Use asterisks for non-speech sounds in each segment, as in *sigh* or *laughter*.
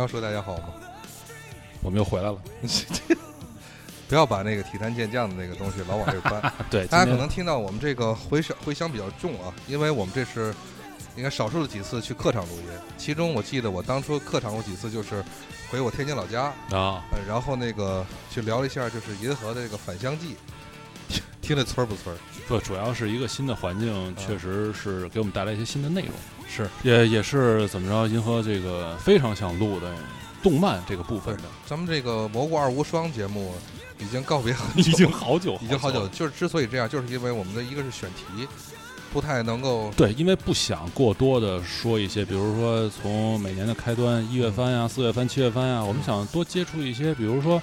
要说大家好吗？我们又回来了。*laughs* 不要把那个体坛健将的那个东西老往这搬。*laughs* 对，大家可能听到我们这个回声回响比较重啊，因为我们这是应该少数的几次去客场录音，其中我记得我当初客场过几次就是回我天津老家，啊，呃，然后那个去聊了一下就是银河的这个返乡记，*laughs* 听着村儿不村儿？不，主要是一个新的环境，确实是给我们带来一些新的内容，是。也也是怎么着，银河这个非常想录的动漫这个部分的，咱们这个蘑菇二无双节目已经告别很已，经好久，*laughs* 已经好久，就是之所以这样，就是因为我们的一个是选题不太能够对，因为不想过多的说一些，比如说从每年的开端一月番呀、四月番、七月番呀，我们想多接触一些，比如说，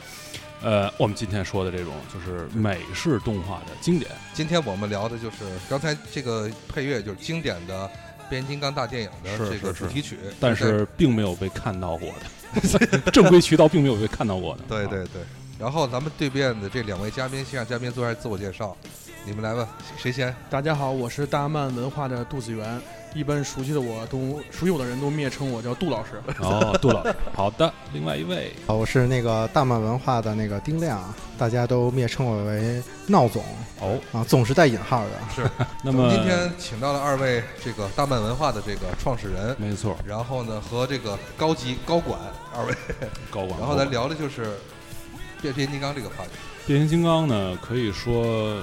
呃，我们今天说的这种就是美式动画的经典。今天我们聊的就是刚才这个配乐，就是经典的变形金刚大电影的这个主题曲，但是并没有被看到过的，正规渠道并没有被看到过的。啊对对对。然后咱们对面的这两位嘉宾，先让嘉宾做一下自我介绍，你们来吧，谁先？大家好，我是大漫文化的杜子源。一般熟悉的我都熟悉我的人都蔑称我叫杜老师。*laughs* 哦，杜老师，好的。另外一位，好，我是那个大漫文化的那个丁亮，大家都蔑称我为闹总哦，啊，总是带引号的。是。*laughs* 那么今天请到了二位这个大漫文化的这个创始人，没错，然后呢和这个高级高管二位，高管。*laughs* 然后咱聊的就是变变形金刚这个话题。变形金刚呢，可以说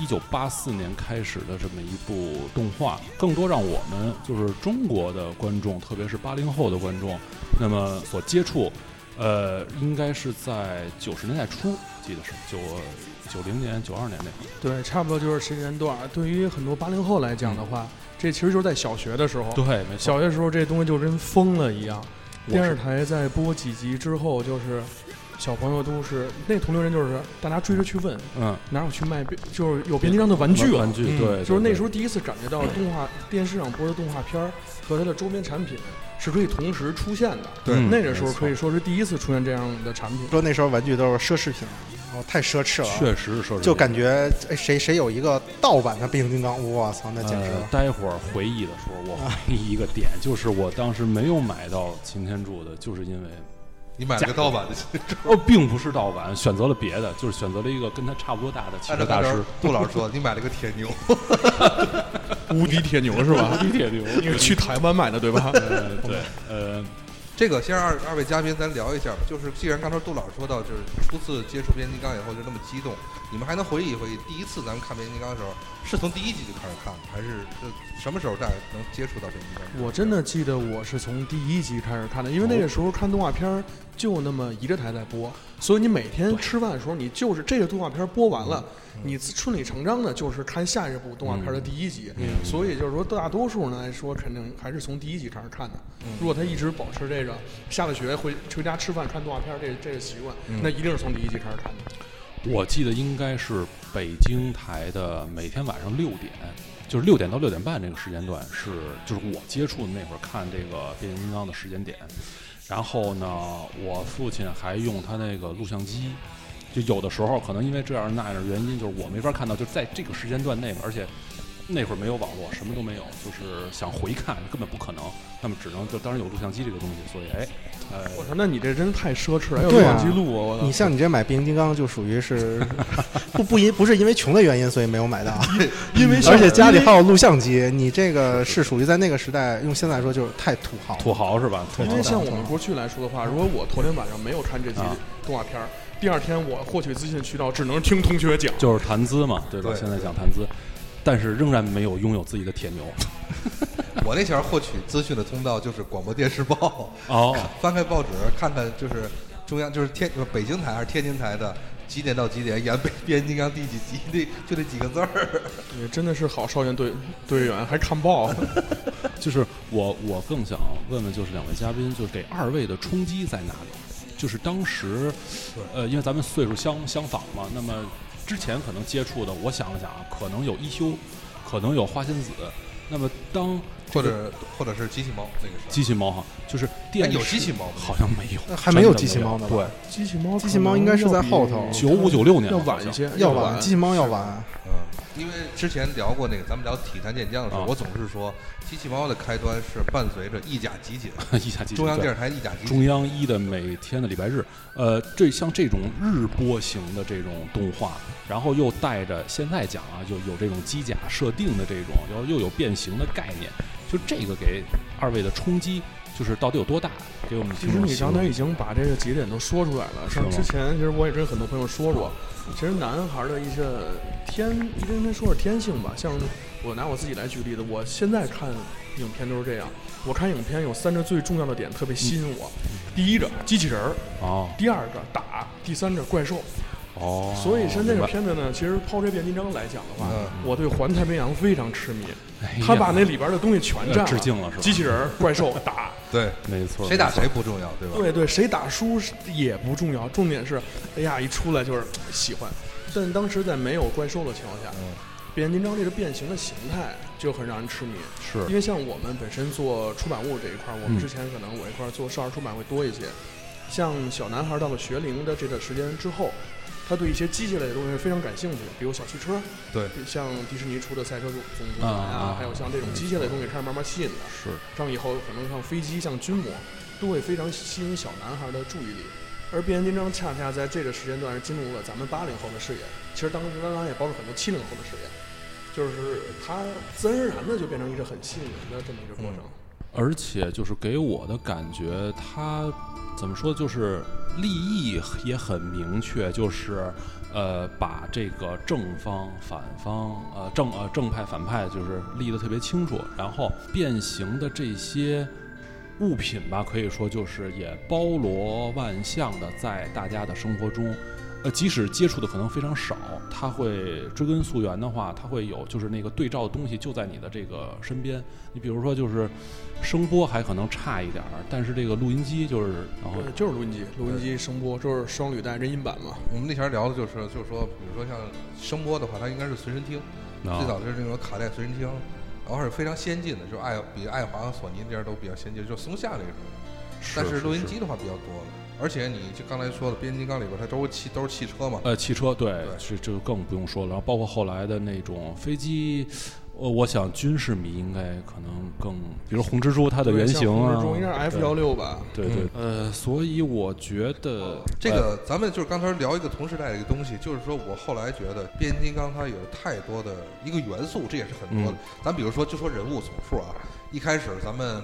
一九八四年开始的这么一部动画，更多让我们就是中国的观众，特别是八零后的观众，那么所接触，呃，应该是在九十年代初，记得是九九零年、九二年那会儿。对，差不多就是时间段。对于很多八零后来讲的话，这其实就是在小学的时候。对，没错。小学时候这东西就跟疯了一样。电视台在播几集之后，就是小朋友都是那同龄人，就是大家追着去问嗯，哪有去卖变，就是有变形金刚的玩具了。玩具，嗯对，就是那时候。第一次感觉到动画电视上播的动画片儿和它的周边产品是可以同时出现的。对嗯那个时候可以说是第一次出现这样的产品。说那时候玩具都是奢侈品，哦，太奢侈了，确实是奢侈品，就感觉哎谁谁有一个盗版的变形金刚，我操，那简直呃了。，待会儿回忆的时候，我回忆一个点，就是我当时没有买到擎天柱的，就是因为你买了个盗版的 *laughs* *laughs* 哦，并不是盗版，选择了别的，就是选择了一个跟他差不多大的汽车大师，杜老师说，你买了个铁牛，*laughs* 无敌铁牛是吧？无敌铁牛。你是去台湾买的对吧？呃，对，呃，这个先让二二位嘉宾咱聊一下吧。就是既然刚才杜老师说到，就是初次接触变形金刚以后就那么激动，你们还能回忆回忆第一次咱们看变形金刚的时候，是从第一集就开始看，还是是什么时候大家能接触到变形金刚？我真的记得我是从第一集开始看的，因为那个时候看动画片儿就那么一个台在播，所以你每天吃饭的时候，你就是这个动画片播完了，你顺理成章的就是看下一部动画片的第一集。嗯所以就是说，大多数人来说，肯定还是从第一集开始看的。如果他一直保持这个下了学回回家吃饭看动画片儿这这个习惯，那一定是从第一集开始看的。我记得应该是北京台的每天晚上六点，就是六点到六点半这个时间段是就是我接触的那会儿看这个变形金刚的时间点。然后呢，我父亲还用他那个录像机，就有的时候可能因为这样那样的原因，就是我没法看到，就在这个时间段内，而且那会儿没有网络，什么都没有，就是想回看根本不可能。那么只能就当然有录像机这个东西，所以哎，呃，我说，那你这真是太奢侈了，还有录像机录啊！我你像你这买变形金刚，就属于是不不因不是因为穷的原因，所以没有买到，因为而且家里还有录像机，你这个是属于在那个时代，用现在来说就是太土豪了。土豪是吧？因为像我们过去来说的话，如果我头天晚上没有看这集啊动画片儿，第二天我获取资讯渠道只能听同学讲。就是谈资嘛，对吧？对现在讲谈资，但是仍然没有拥有自己的铁牛。*laughs* 我那前儿获取资讯的通道就是广播电视报，哦，翻开报纸看看就是中央就是天不北京台还是天津台的几点到几点演变变形金刚第几集，那就这几个字儿。你真的是好少年队队员，还看报。*laughs* 就是我我更想问问，就是两位嘉宾，就是给二位的冲击在哪里？就是当时，呃，因为咱们岁数相相仿嘛，那么之前可能接触的，我想了想啊，可能有一休，可能有花仙子，那么当或者或者是机器猫那个时候，机器猫哈，就是电视哎有机器猫吗？好像没有，那还没有机器猫呢对，机器猫，机器猫应该是在后头九五九六年要晚一些，要晚晚，机器猫要晚。嗯，因为之前聊过那个，咱们聊体坛健将的时候，啊我总是说机器猫的开端是伴随着意甲集锦，*laughs* 意甲集锦中央电视台意甲集锦中。央一的每天的礼拜日，呃，这像这种日播型的这种动画，然后又带着现在讲啊，就有这种机甲设定的这种，然后又有变形的概念，就这个给二位的冲击，就是到底有多大？给我们其实你刚才已经把这个节点都说出来了。是吗像之前，其实我也跟很多朋友说过，其实男孩的一些天，应该说是天性吧。像我拿我自己来举例子，我现在看影片都是这样。我看影片有三个最重要的点特别吸引我，第一个机器人儿，哦第二个打，第三个怪兽。哦，所以像这个片子呢，其实抛开变形金刚来讲的话，嗯我对环太平洋非常痴迷。他把那里边的东西全占了，致敬了是吧机器人、怪兽打，*laughs* 对，没错，谁打谁不重要，对吧？对对，谁打输也不重要，重点是，哎呀，一出来就是喜欢。但当时在没有怪兽的情况下，嗯变形金刚这个变形的形态就很让人痴迷。是因为像我们本身做出版物这一块，我们嗯之前可能我一块做少儿出版会多一些。像小男孩到了学龄的这段时间之后，他对一些机械类的东西是非常感兴趣的，比如小汽车，对，像迪士尼出的赛车总总动员啊还有像这种机械类的东西开始慢慢吸引的。是这样以后可能像飞机、像军模，都会非常吸引小男孩的注意力。而变形金刚恰恰在这个时间段是进入了咱们八零后的视野，其实当时当然也包括很多七零后的视野，就是它自然而然的就变成一个很吸引人的这么一个过程。而且就是给我的感觉，他怎么说，就是立意也很明确，就是呃，把这个正方、反方、呃正呃正派、反派，就是立得特别清楚。然后变形的这些物品吧，可以说就是也包罗万象的在大家的生活中。呃，即使接触的可能非常少，他会追根溯源的话，他会有就是那个对照的东西就在你的这个身边。你比如说，就是声波还可能差一点儿，但是这个录音机就是，然就是录音机，录音机声波，就是双履带人音版嘛。我们那前儿聊的就是，就是说，比如说像声波的话，它应该是随身听，啊最早就是那种卡带随身听，然后是非常先进的，就是爱比爱华和索尼这边都比较先进，就是松下那个时候。但是录音机的话比较多了，而且你就刚才说的变形金刚里边，它都是汽都是汽车嘛，呃，汽车对，对这这个更不用说了。然后包括后来的那种飞机，我我想军事迷应该可能更，比如红蜘蛛它的原型啊，中应该是 F 幺六吧？对对，呃，所以我觉得这个咱们就是刚才聊一个同时代的一个东西，就是说我后来觉得变形金刚它有太多的一个元素，这也是很多的。嗯咱比如说就说人物总数啊，一开始咱们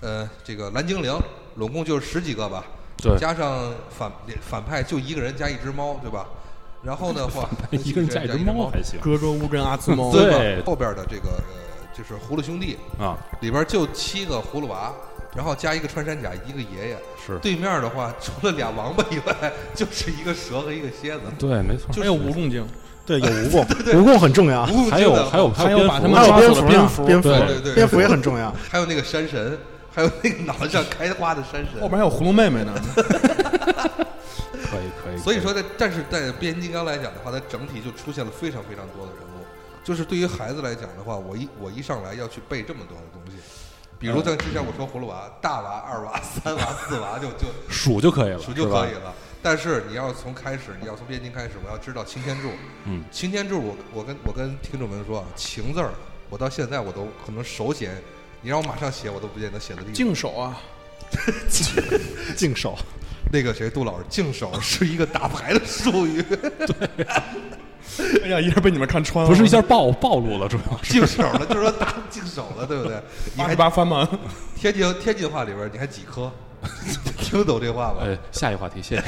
呃这个蓝精灵拢共就是十几个吧，对。加上反反派就一个人加一只猫，对吧？然后的话 *laughs* 一个人加一只猫还行。哥哥乌跟阿兹猫，对后边的这个呃就是葫芦兄弟啊，里边就七个葫芦娃。然后加一个穿山甲，一个爷爷。是。对面的话，除了俩王八以外，就是一个蛇和一个蝎子。对，没错，就还有蜈蚣精，对，有 *laughs* 蜈蚣，蜈蚣很重要，还有还有还有把他们还有蝙蝠，蝙蝠。蝙蝠对对对。蝙蝠也很重要。还有那个山神，还有那个脑袋上开花的山神。后边还有葫芦妹妹呢。*laughs* 可以可以。所以说在，但是在变形金刚来讲的话，它整体就出现了非常非常多的人物。就是对于孩子来讲的话，我一我一上来要去背这么多的东西，比如像之前我说葫芦娃、大娃、二娃、*laughs* 三娃、四娃，就就 *laughs* 数就可以了，数就可以了。但是你要从开始，你要从变形金刚开始，我要知道擎天柱。嗯，擎天柱我，我跟我跟听众们说啊，擎字儿，我到现在我都可能手写，你让我马上写，我都不见得写得利索。净手啊，*laughs* 净手，那个谁，杜老师，净手是一个打牌的术语，对 *laughs* 哎呀，一下被你们看穿了。不是一下暴暴露了，主要是净手了，就是说打净手了，对不对？你八还八翻吗？*laughs* 天津天津话里边，你还几颗？听懂这话吗？呃，下一个话题，谢谢。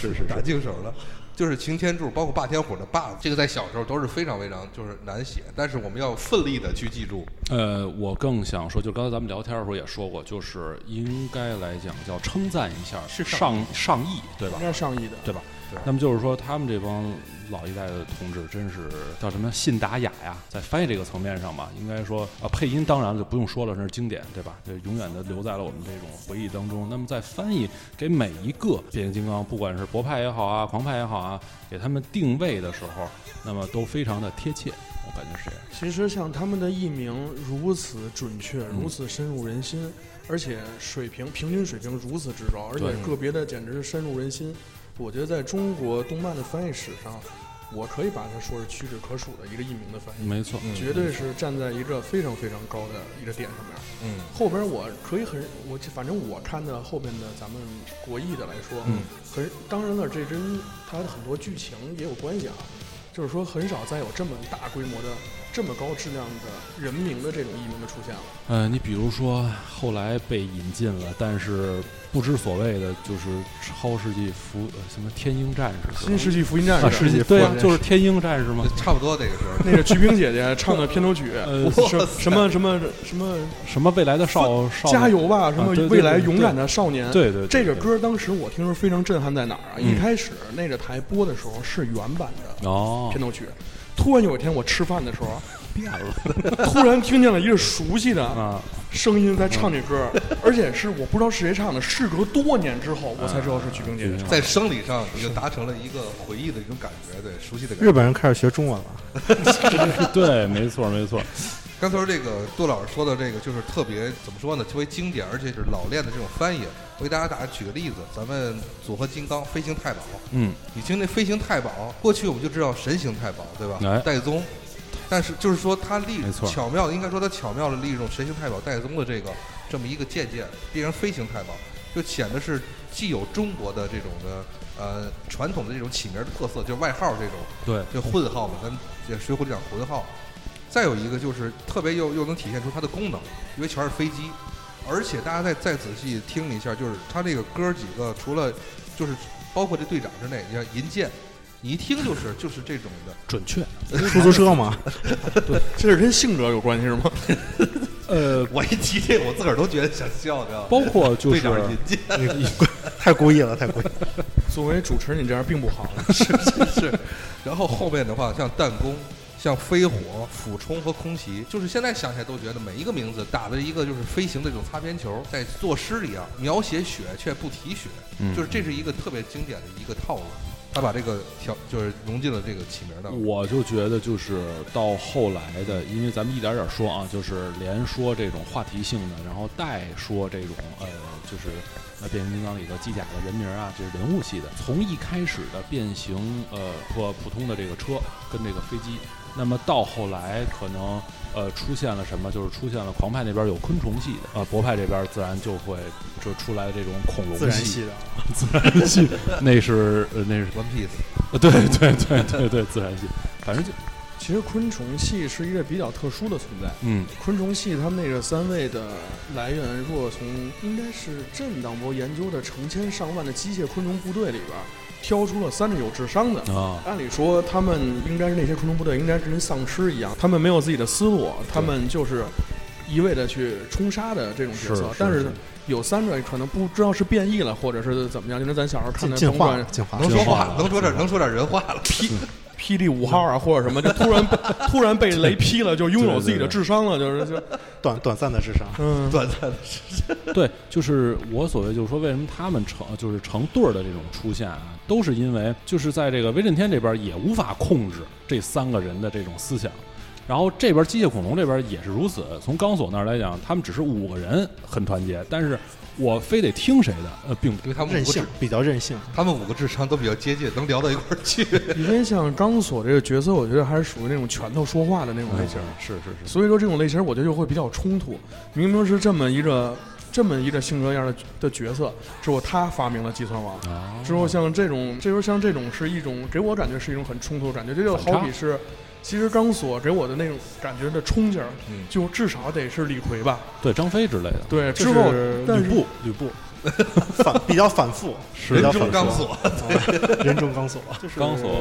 是是打，净手了。就是擎天柱，包括霸天虎的霸，这个在小时候都是非常非常就是难写，但是我们要奋力的去记住。呃，我更想说，就刚才咱们聊天的时候也说过，就是应该来讲叫称赞一下是上上亿，对吧应？该是上亿的。对吧对？那么就是说，他们这帮老一代的同志，真是叫什么信达雅呀，在翻译这个层面上吧，应该说啊，配音当然就不用说了，那是经典，对吧？就永远的留在了我们这种回忆当中。那么在翻译给每一个变形金刚，不管是博派也好啊，狂派也好啊，给他们定位的时候，那么都非常的贴切，我感觉是这样。其实像他们的译名如此准确，嗯如此深入人心，而且水平平均水平如此之高，而且个别的简直是深入人心。我觉得在中国动漫的翻译史上，我可以把它说是屈指可数的一个译名的翻译，没错，绝对是站在一个非常非常高的一个点上面。嗯后边我可以很，我反正我看的后边的咱们国译的来说，嗯，很当然了，这跟它的很多剧情也有关系啊。就是说，很少再有这么大规模的、这么高质量的人名的这种译名的出现了。呃，你比如说后来被引进了，但是不知所谓的就是超世纪福呃什么天鹰战士，新世纪福音战啊，士，世纪对啊，就是天鹰战士嘛。差不多这个时候。那个鞠萍姐姐唱的片头曲，*laughs* 呃什 *laughs* 什么什么什么，什么未来的少少加油吧，什么未来勇敢的少年。对对对这个歌当时我听说非常震撼，在哪儿啊？嗯一开始那个台播的时候是原版的哦片头曲，突然有一天我吃饭的时候啊，变了。*laughs* 突然听见了一个熟悉的啊，声音在唱这歌，而且是我不知道是谁唱的，事隔多年之后我才知道是曲萍姐。姐唱的。在生理上已经达成了一个回忆的一种感觉，对，熟悉的感觉。日本人开始学中文了，*laughs* *laughs* 对，没错没错，刚才这个杜老师说的这个，就是特别怎么说呢，特别经典，而且是老练的这种翻译。我给大家打举个例子，咱们组合金刚飞行太保，嗯，你听那飞行太保，过去我们就知道神行太保，对吧？哎。戴宗，但是就是说他利巧妙，应该说他巧妙的利用神行太保戴宗的这个这么一个借鉴，变成飞行太保，就显得是既有中国的这种的呃传统的这种起名的特色，就是外号这种，对，就混号嘛，咱这《水浒》里讲混号。再有一个就是特别又又能体现出它的功能，因为全是飞机，而且大家再再仔细听一下，就是他这个哥几个除了就是包括这队长之内，你像银剑，你一听就是就是这种的，准确。出租车嘛，这是跟性格有关系是吗？呃，我一提这个我自个儿都觉得想笑，你知道吗？包括就是队长银剑太故意了，太故意了。*laughs* 作为主持人，你这样并不好。*laughs* 是是是，然后后面的话像弹弓。像飞火、俯冲和空袭，就是现在想起来都觉得每一个名字打的一个就是飞行的这种擦边球，在作诗里啊描写雪却不提雪，嗯就是这是一个特别经典的一个套路。他把这个调就是融进了这个起名的。我就觉得，就是到后来的，因为咱们一点点说啊，就是连说这种话题性的，然后带说这种呃，就是呃变形金刚里头机甲的人名啊，就是人物系的。从一开始的变形呃和普通的这个车跟这个飞机，那么到后来可能呃出现了什么，就是出现了狂派那边有昆虫系的，呃博派这边自然就会就出来这种恐龙自然系的，自然系，那是呃那是 One Piece，呃对对对对对自然系，反正就其实昆虫系是一个比较特殊的存在。嗯。昆虫系他们那个三位的来源，若从应该是震荡波研究的成千上万的机械昆虫部队里边儿挑出了三个有智商的。啊，按理说，他们应该是那些冲锋部队，应该是跟丧尸一样，他们没有自己的思路，他们就是一味的去冲杀的这种角色。但是有三个可能不知道是变异了，或者是怎么样，就跟咱小时候看的进化，进化能。说话能说点能说点人话了。霹霹雳五号啊，或者什么，就突然 *laughs* 突然被雷劈了，就拥有自己的智商了，就是就短短暂的智商，嗯，短暂的智商对，就是我所谓就是说，为什么他们成就是成对儿的这种出现啊，都是因为就是在这个威震天这边也无法控制这三个人的这种思想，然后这边机械恐龙这边也是如此。从钢索那儿来讲，他们只是五个人很团结，但是我非得听谁的，呃，并不因为他们任性比较任性。他们五个智商都比较接近，能聊到一块儿去。因为像钢索这个角色，我觉得还是属于那种拳头说话的那种类型。是是是，所以说这种类型，我觉得就会比较冲突。明明是这么一个这么一个性格样的的角色，之后他发明了计算网，啊，之后像这种，这时候像这种是一种给我感觉是一种很冲突的感觉，这就好比是，其实钢索给我的那种感觉的冲劲儿，嗯。就至少得是李逵吧。对张飞之类的，对，之后是但是吕布，吕布，*laughs* 反比较反复，人中钢，索，*laughs* 人中钢索，就是钢索。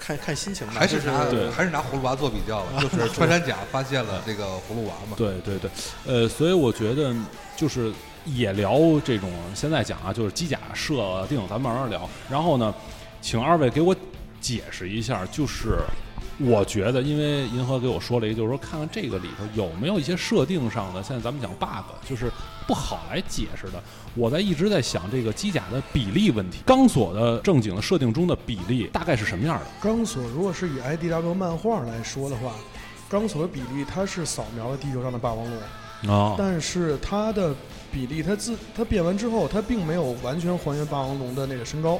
看看心情吧，还是拿对。还是拿葫芦娃做比较了，*laughs* 就是穿山甲发现了这个葫芦娃嘛。对对对，呃，所以我觉得就是也聊这种现在讲啊，就是机甲设定，咱慢慢聊。然后呢，请二位给我解释一下，就是我觉得，因为银河给我说了一个，就是说看看这个里头有没有一些设定上的，现在咱们讲 bug，就是不好来解释的。我在一直在想这个机甲的比例问题，钢索的正经的设定中的比例大概是什么样的？钢索如果是以 IDW 漫画来说的话，钢索的比例它是扫描了地球上的霸王龙，啊，但是它的比例它自它变完之后，它并没有完全还原霸王龙的那个身高。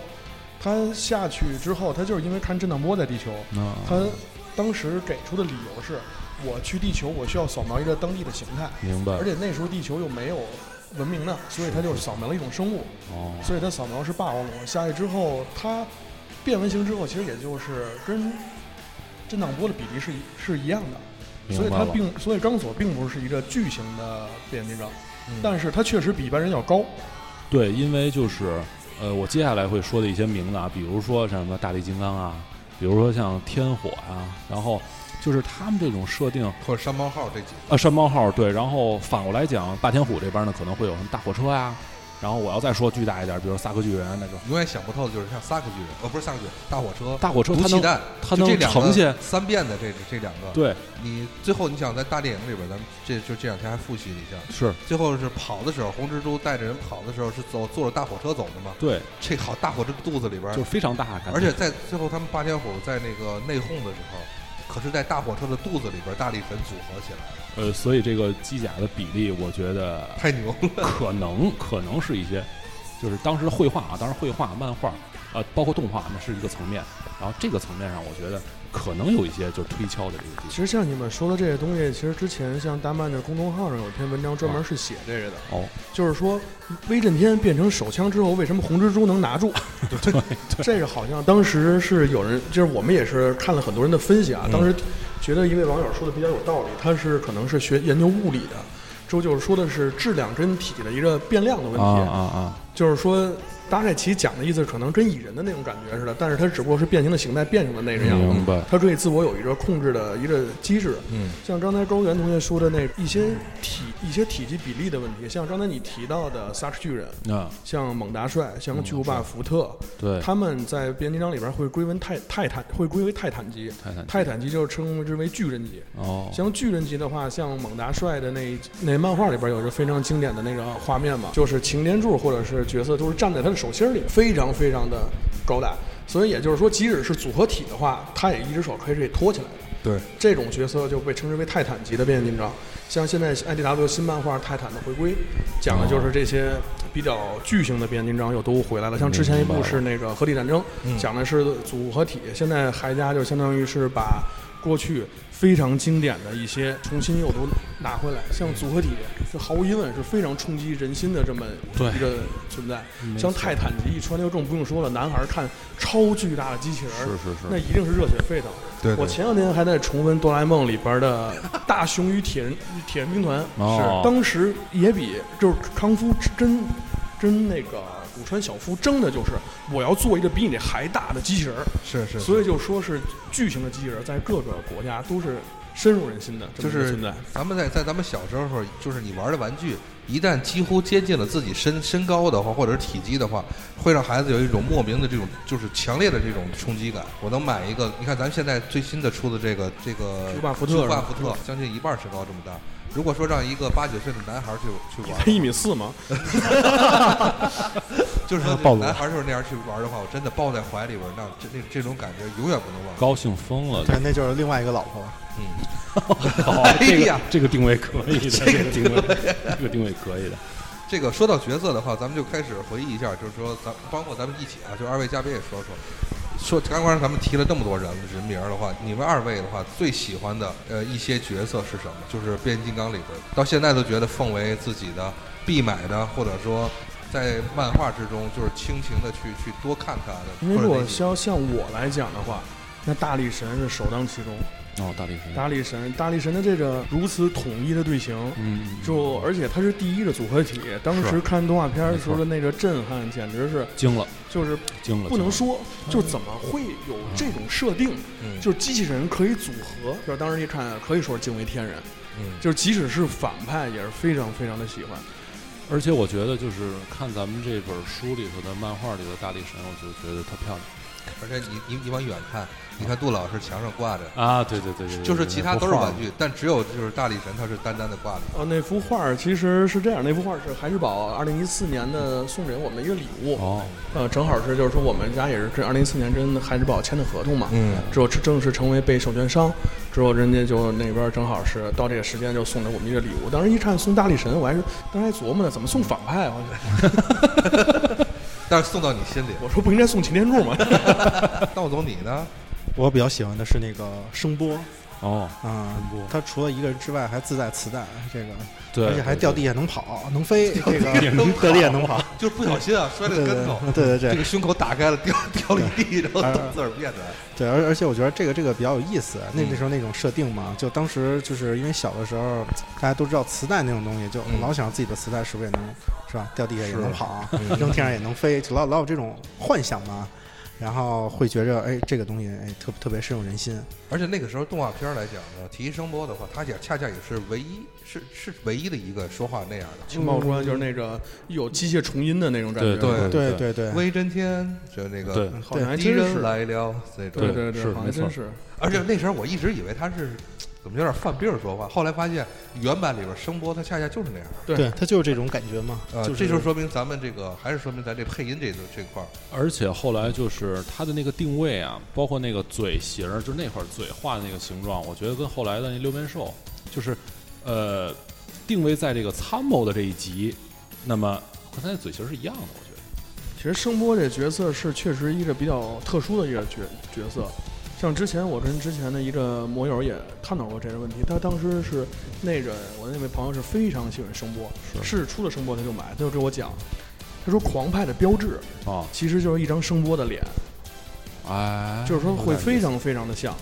它下去之后，它就是因为看震荡波在地球，啊它当时给出的理由是，我去地球我需要扫描一个当地的形态，明白。而且那时候地球又没有文明呢，所以它就扫描了一种生物，哦，所以它扫描是霸王龙。下去之后，它变完形之后，其实也就是跟震荡波的比例是一是一样的，所以它并所以钢索并不是一个巨型的变形金刚，嗯。但是它确实比一般人要高。对，因为就是呃，我接下来会说的一些名字啊，比如说像什么大力金刚啊，比如说像天火啊，然后就是他们这种设定或者山猫号这几啊，山猫号对，然后反过来讲，霸天虎这边呢可能会有什么大火车呀、然后我要再说巨大一点，比如萨克巨人那种。永远想不透的就是像萨克巨人，呃，不是萨克巨人，大火车、大火车，毒气弹，它能呈现。三遍的这这两个。对。你最后你想在大电影里边，咱们这就这两天还复习了一下，是。最后是跑的时候，红蜘蛛带着人跑的时候是走坐着大火车走的嘛？对，这好大火车肚子里边。就，非常大，而且在最后他们霸天虎在那个内讧的时候，可是在大火车的肚子里边，大力神组合起来。了，呃，所以这个机甲的比例，我觉得太牛了。可能可能是一些，就是当时的绘画啊，当时绘画、漫画，呃，包括动画，那是一个层面。然后这个层面上，我觉得可能有一些就是推敲的这个地其实像你们说的这些东西，其实之前像大漫的公众号上有篇文章专门是写这个的，哦，就是说威震天变成手枪之后，为什么红蜘蛛能拿住？*laughs* 对对，这个好像当时是有人，就是我们也是看了很多人的分析啊，嗯当时觉得一位网友说的比较有道理，他是可能是学研究物理的，之后就是说的是质量跟体积的一个变量的问题，啊啊啊，就是说大概其讲的意思可能跟蚁人的那种感觉似的，但是它只不过是变形的形态变成了那个样子明，白。它对自我有一个控制的一个机制。嗯，像刚才高原同学说的那一些体一些体积比例的问题，像刚才你提到的萨克巨人，啊，像猛大帅，像巨无霸福特，对，他们在变形金刚里边会归为泰泰坦，会归为泰坦级。泰坦泰坦级就称之为巨人级。哦，像巨人级的话，像猛大帅的那那漫画里边有个非常经典的那个画面嘛，就是擎天柱或者是角色都是站在他的手心里，非常非常的高大。所以也就是说，即使是组合体的话，他也一只手可以给托起来的。对，这种角色就被称之为泰坦级的变形金刚。像现在 IDW 新漫画《泰坦的回归》，讲的就是这些比较巨型的变形金刚又都回来了。像之前一部是那个《合体战争》，讲的是组合体，现在海家就相当于是把过去非常经典的一些重新又都拿回来。像组合体，这毫无疑问是非常冲击人心的这么一个存在。像泰坦级一穿就更不用说了，男孩看超巨大的机器人，是是是，那一定是热血沸腾。对我前两天还在重温《哆啦 A 梦》里边的大雄与铁人铁人兵团，哦是当时也比就是康夫真真那个古川小夫争的就是我要做一个比你这还大的机器人儿，是是，所以就说是巨型的机器人儿在各个国家都是深入人心的这就是么一个存在。咱们在在咱们小时候，就是你玩的玩具，一旦几乎接近了自己身身高的话，或者是体积的话，会让孩子有一种莫名的这种就是强烈的这种冲击感。我能买一个，你看咱现在最新的出的这个这个巨无霸福特巨无霸福特，将近一半身高这么大。如果说让一个八九岁的男孩去去玩他，一米四吗？*laughs* 就是男孩就是那样去玩的话，我真的抱在怀里边，那这那这种感觉永远不能忘。高兴疯了。对，那就是另外一个老婆了。嗯，好，*laughs* 哎这呀个这个定位可以的，这个定位，*laughs* 这个定位可以的。这个说到角色的话，咱们就开始回忆一下，就是说咱包括咱们一起啊，就二位嘉宾也说说。说刚刚咱们提了那么多人人名儿的话，你们二位的话最喜欢的呃一些角色是什么？就是变形金刚里边，到现在都觉得奉为自己的必买的，或者说在漫画之中就是倾情的去去多看他的。如果像像我来讲的话，那大力神是首当其冲。哦，大力神，大力神，大力神的这个如此统一的队形，嗯，就而且它是第一个组合体。当时看动画片的时候的那个震撼，简直是惊了，就是惊了，不能说，就怎么会有这种设定？嗯就是机器人可以组合，就是当时一看可以说是惊为天人。嗯，就是即使是反派，也是非常非常的喜欢。而且我觉得就是看咱们这本书里头的漫画里的大力神，我就觉得特漂亮而且你你你往远看，你看杜老师墙上挂着，啊！对对对对，就是其他都是玩具，但只有就是大力神他是单单的挂着。哦，那幅画其实是这样，那幅画是海之宝二零一四年的送给我们的一个礼物。哦，呃，正好是就是说我们家也是这二零一四年跟海之宝签的合同嘛。嗯，之后正式成为被授权商，之后人家就那边正好是到这个时间就送给我们一个礼物。当时一看送大力神，我还是当时还琢磨呢，怎么送反派啊？但是送到你心里。我说不应该送擎天柱吗？*laughs* 道总你呢？*laughs* 我比较喜欢的是那个声波哦，啊声波，它除了一个人之外，还自带磁带，这个。对，而且还掉地下能跑能飞，*laughs* 这个。掉地下能跑，*laughs* 就是不小心啊，摔了个跟头，对对对对这个胸口打开了，掉掉了一地，然后都自个儿变的。对，而而且我觉得这个这个比较有意思。那嗯。那时候那种设定嘛，就当时就是因为小的时候，大家都知道磁带那种东西，就嗯。老想自己的磁带是不是也能是吧，掉地下也能跑，嗯。扔天上也能飞，就老老有这种幻想嘛。然后会觉着，哎，这个东西，哎，特特别深入人心。而且那个时候动画片来讲呢，提声波的话，它也恰恰也是唯一是是唯一的一个说话那样的。情报官就是那个有机械重音的那种感觉。对对对对对，威震天，就那个对好像还敌真是。人来了那种。对对对，是没错好像真是。而且那时候我一直以为他是怎么有点犯病说话，后来发现原版里边声波它恰恰就是那样。对对，它就是这种感觉嘛，呃，就是这就说明咱们这个还是说明咱这配音这这块儿，而且后来就是它的那个定位啊，包括那个嘴型，就是那会儿嘴画的那个形状，我觉得跟后来的那六面兽，就是呃定位在这个参谋的这一集，那么和他那嘴型是一样的，我觉得。其实声波这角色是确实一个比较特殊的一个角角色。像之前我跟之前的一个摩友也探讨过这个问题，他当时是那个我那位朋友是非常喜欢声波，是出了声波他就买，他就跟我讲，他说狂派的标志啊，其实就是一张声波的脸，哎，就是说会非常非常的像。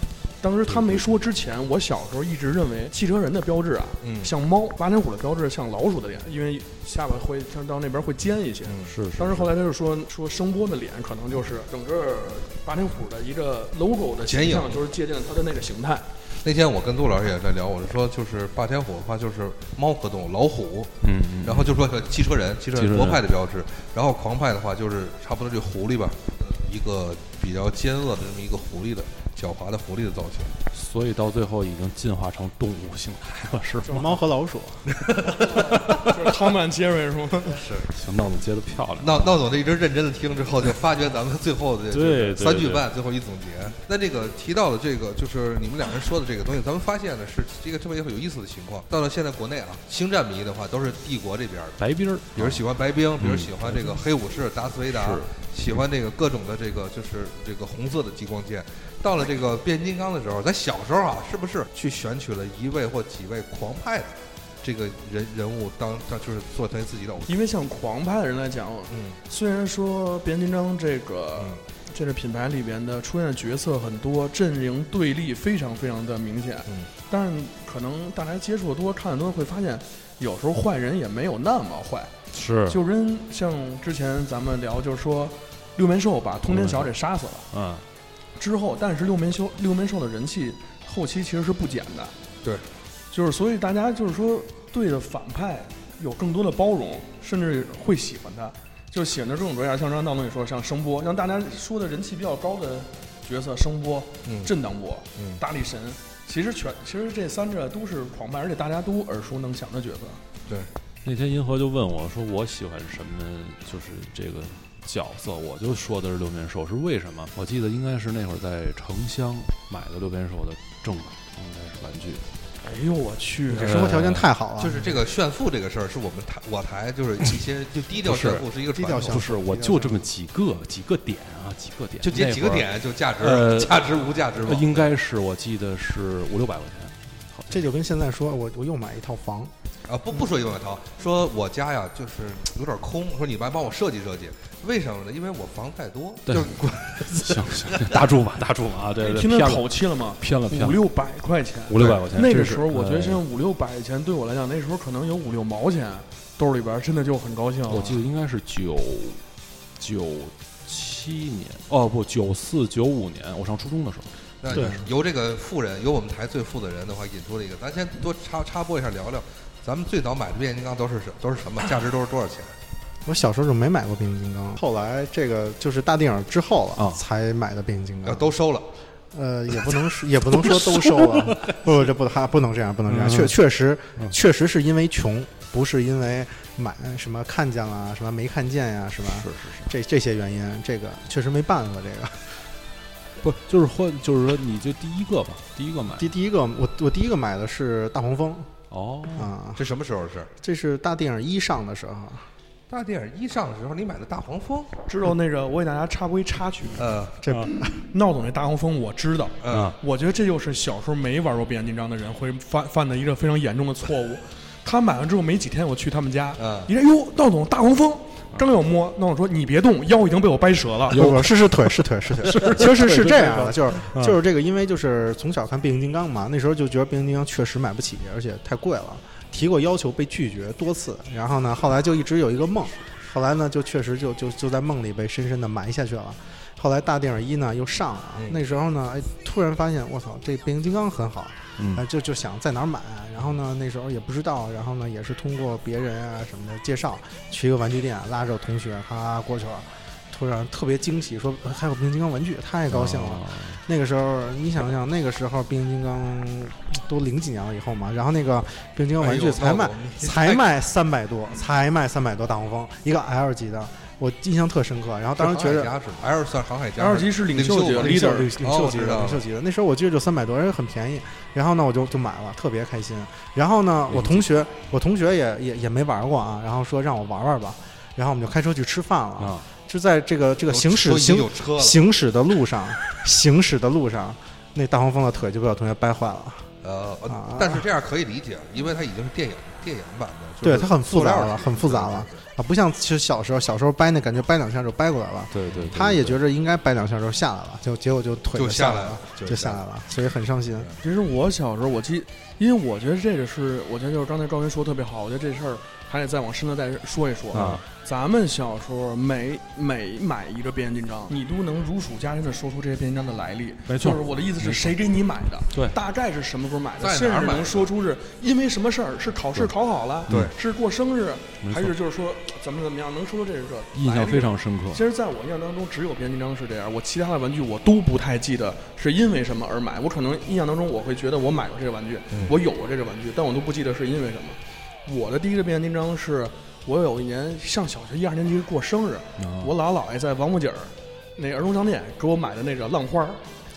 当时他没说之前，我小时候一直认为汽车人的标志啊，嗯像猫；八点虎的标志像老鼠的脸，因为下巴会像到那边会尖一些。嗯是是。当时后来他就说说声波的脸可能就是整个八天虎的一个 logo 的形象，就是借鉴它的那个形态。那天我跟杜老师也在聊，我就说就是霸天虎的话就是猫科动物老虎，嗯嗯，然后就说汽车人，汽车人人国派的标志，然后狂派的话就是差不多这狐狸吧，呃一个比较奸恶的这么一个狐狸的狡猾的狐狸的造型。所以到最后已经进化成动物形态了，是吗？猫和老鼠，*laughs* 就是康曼杰瑞是吗？行，闹总接的漂亮。闹闹总这一直认真的听之后，就发觉咱们最后的对三句半，最后一总结。那这个提到的这个，就是你们两人说的这个东西，咱们发现呢是这个特别有意思的情况。到了现在国内啊，星战迷的话都是帝国这边的，白冰儿，比如喜欢白冰，比如嗯喜欢这个黑武士达斯维达，喜欢这个各种的这个就是这个红色的激光剑。到了这个变形金刚的时候，咱小时候啊，是不是去选取了一位或几位狂派的这个人人物当当就是做成自己的偶像？因为像狂派的人来讲，嗯虽然说变形金刚这个、嗯这个品牌里边的出现的角色很多，阵营对立非常非常的明显，嗯但是可能大家接触的多、看的多，会发现有时候坏人也没有那么坏。是，就跟像之前咱们聊，就是说六面兽把通天晓给杀死了。嗯，之后，但是六面修六面兽的人气后期其实是不减的。对，就是所以大家就是说对着反派有更多的包容，甚至会喜欢他，就是喜欢的各种各样。像刚刚道总也说，像声波，像大家说的人气比较高的角色，声波、嗯震荡波、嗯大力神，其实全其实这三个都是狂派，而且大家都耳熟能详的角色。对，那天银河就问我说：“我喜欢什么？就是这个角色。”我就说的是六面兽，是为什么？我记得应该是那会儿在城乡买的六面兽的正版，应该是玩具。哎呦我去！这生活条件太好了，就是这个炫富这个事儿，是我们台我台就是一些就低调炫富是一个传统低调炫不是，我就这么几个几个点啊，几个点，就这几个点就价值呃价值无价值嘛。应该是我记得是五六百块钱，好这就跟现在说我我又买一套房，啊，不不说永远涛，说我家呀就是有点空，说你来帮我设计设计，为什么呢？因为我房太多，对就是行行，打住吧，打住吧啊！对对，听他偏了口气了吗？偏了骗了，五六百块钱，五六百块钱。那个时候我觉得现在呃五六百块钱对我来讲，那时候可能有五六毛钱，兜里边真的就很高兴了。我记得应该是九九七年，哦不，九四九五年，我上初中的时候。那对由这个富人，由我们台最富的人的话引出了一个，咱先多插插播一下聊聊，咱们最早买的变形金刚都是什都是什么，价值都是多少钱？*coughs* 我小时候就没买过变形金刚，后来这个就是大电影之后了、啊才买的变形金呃，刚。都收了，呃，也不能说也不能说都收了，不，这不还不能这样，不能这样。嗯确确实嗯确实是因为穷，不是因为买什么看见了什么没看见呀，是吧？是是是，这这些原因，这个确实没办法。这个不就是换，就是说你就第一个吧，第一个买第第一个，我我第一个买的是大黄蜂哦，啊，这什么时候的事？这是大电影一上的时候，大电影一上的时候，你买的大黄蜂，知道那个，我给大家插播一插曲，呃。这啊。闹总那大黄蜂我知道，呃，啊。我觉得这就是小时候没玩过变形金刚的人会犯犯的一个非常严重的错误。他买完之后没几天，我去他们家，嗯。一看哟，闹总大黄蜂，刚要摸，那我说你别动，腰已经被我掰折了。不不是是腿是腿是腿，其 *laughs* 实是是这样的，就是嗯就是这个，因为就是从小看变形金刚嘛，那时候就觉得变形金刚确实买不起，而且太贵了，提过要求被拒绝多次，然后呢，后来就一直有一个梦，后来呢就确实就就就在梦里被深深的埋下去了。后来大电影一呢又上了，嗯那时候呢，哎，突然发现我操，这变形金刚很好，嗯哎，就就想在哪儿买，然后呢，那时候也不知道，然后呢，也是通过别人啊什么的介绍，去一个玩具店，拉着同学他过去了，突然特别惊喜，说呃还有变形金刚玩具，太高兴了。啊那个时候你想想，那个时候变形金刚都零几年了以后嘛，然后那个变形金刚玩具才卖、才卖三百多，才卖三百多大黄蜂，一个 L 级的，我印象特深刻。然后当时觉得。L 算航海家 L 级是领袖级领袖领袖 leader，领领袖级的，领袖级的。那时候我记得就三百多，而且很便宜。然后呢，我就就买了，特别开心。然后呢，我同学我同学也也也没玩过啊，然后说让我玩玩吧。然后我们就开车去吃饭了。啊，就在这个这个行驶行行驶的路上，行驶的路上，那大黄蜂的腿就被我同学掰坏了。呃，但是这样可以理解，因为它已经是电影电影版的，就是对它很复杂了，很复杂了啊，不像其实小时候，小时候掰那感觉掰两下就掰过来了。对对，对他也觉着应该掰两下就下来了，就结果就腿就下下来了了，就就下来了，所以很伤心。其实我小时候，我记，因为我觉得这个是，我觉得就是刚才赵云说的特别好，我觉得这事儿还得再往深了再说一说啊。咱们小时候每每买一个变形金刚，你都能如数家珍的说出这些变形金刚的来历。没错就是我的意思是谁给你买的？对大概是什么时候买的？在哪儿甚至买的能说出是因为什么事儿，是考试考好了，对是过生日，还是就是说怎么怎么样，能说出这是个印象非常深刻。其实，在我印象当中，只有变形金刚是这样，我其他的玩具我都不太记得是因为什么而买。我可能印象当中，我会觉得我买过这个玩具，嗯我有过这个玩具，但我都不记得是因为什么。我的第一个变形金刚是我有一年上小学一二年级过生日，啊。我姥姥姥爷在王府井儿那儿童商店给我买的那个浪花儿，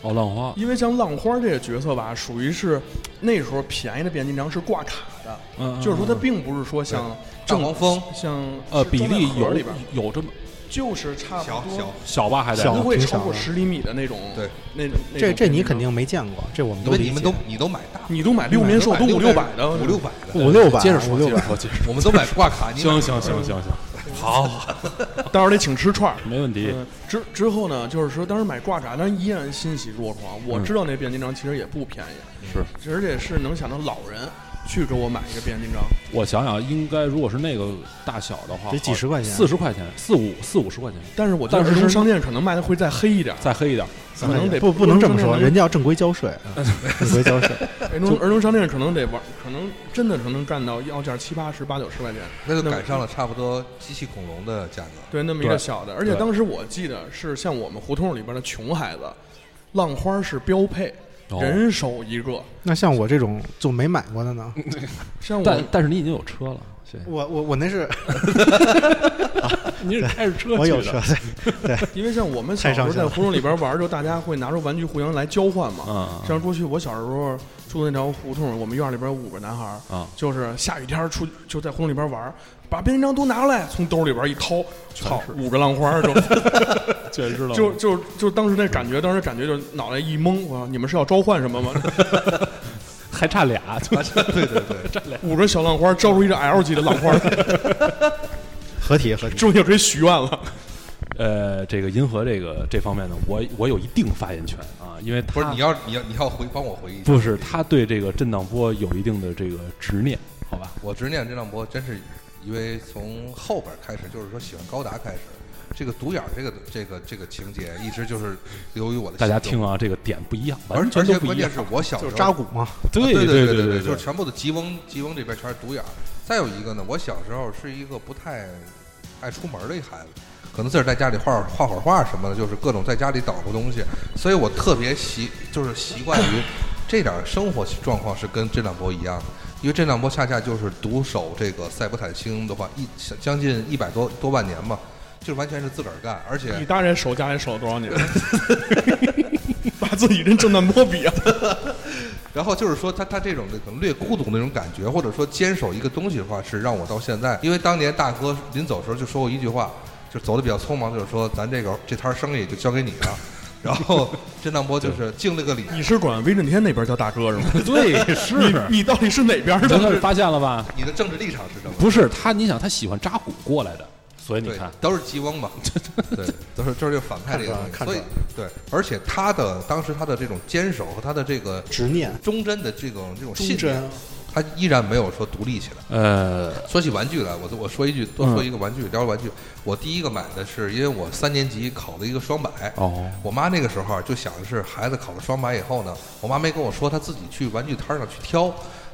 哦，浪花，因为像浪花儿这个角色吧，属于是那时候便宜的变形金刚是挂卡的，嗯，就是说它嗯。并不是说像大正黄蜂。像呃是装在比利有里边儿，有这么就是差不多小小，小吧，还得小不会超过十厘米的那种。对，那那这这你肯定没见过，这我们都理解因为你们都你都买大，你都买六面兽都五六百的，五六百的，五六百，接着说，五六百。接着说，接着说。我们都买挂卡，行行行行行，*laughs* 好，*laughs* 到时候得请吃串儿。没问题。嗯，之之后呢，就是说当时买挂卡，但是依然欣喜若狂。我嗯知道那变形金刚其实也不便宜，是而且是能想到老人去给我买一个变形金刚。我想想，应该如果是那个大小的话，得几十块钱四十块钱，四五四五十块钱，但是我觉得但是儿童商店可能卖的会再黑一点，再黑一点。可能得不不能这么说，人家要正规交税，啊 *laughs* 正规交税。儿童儿童商店可能得玩，可能真的可能干到要价七八十、八九十块钱。那就赶上了差不多机器恐龙的价格。对，那么一个小的，而且当时我记得是像我们胡同里边的穷孩子，浪花是标配，哦人手一个。那像我这种就没买过的呢，*laughs* 像我但但是你已经有车了，谢谢。我我我那是 *laughs* 你是开着车我有车，对 *laughs* 因为像我们小时候太伤心了在胡同里边玩儿，就大家会拿出玩具互相来交换嘛。嗯，像过去我小时候住的那条胡同，我们院里边有五个男孩儿，啊，就是下雨天儿出就在胡同里边玩儿，把变形金刚都拿过来，从兜里边一掏，操，五个浪花儿就 *laughs* *laughs* 确实知道就就就当时那感觉，当时感觉就脑袋一懵，我说你们是要召唤什么吗？*laughs* 还差俩，就对对对，五个小浪花招出一个 L 级的浪花，合体合体。终于就可以许愿了。呃，这个银河这个这方面呢，我我有一定发言权啊，因为他不是你要你要你要回帮我回忆一下，不是他对这个震荡波有一定的这个执念，好吧？我执念震荡波真是因为从后边开始，就是说喜欢高达开始，这个独眼儿这个这个这个情节一直就是由于我的。大家听啊，这个点不一样，而完全而都不一样且关键。是我小时就候是扎古嘛，对对对对对就是全部的吉翁吉翁这边全是独眼儿。再有一个呢，我小时候是一个不太爱出门的一孩子，可能自个儿在家里画画会儿画什么的，就是各种在家里捣鼓东西，所以我特别习就是习惯于这点生活状况是跟这两波一样的。因为这两波恰恰就是独守这个塞伯坦星的话，一将近一百多多万年嘛，就是完全是自个儿干，而且你大人守家人守了多少年？*laughs* 把自己跟震荡波比啊！*laughs* 然后就是说他他这种的可能略孤独那种感觉，或者说坚守一个东西的话，是让我到现在，因为当年大哥临走的时候就说过一句话，就走的比较匆忙，就是说咱这个这摊生意就交给你了。*laughs* 然后震荡波就是敬了个礼，你是管威震天那边叫大哥是吗？*laughs* 对，是你你到底是哪边的的？发现了吧？你的政治立场是什么？不是他，你想他喜欢扎古过来的，所以你看，，都是吉翁嘛，对，都是就 *laughs* 是反派这个东西，所以对，而且他的当时他的这种坚守和他的这个执念忠贞的这种这种信念贞，他依然没有说独立起来。呃，说起玩具来，我我说一句，多说一个玩具，聊玩具。我第一个买的是，因为我三年级考了一个双百。哦，我妈那个时候啊就想的是，孩子考了双百以后呢，我妈没跟我说，她自己去玩具摊上去挑，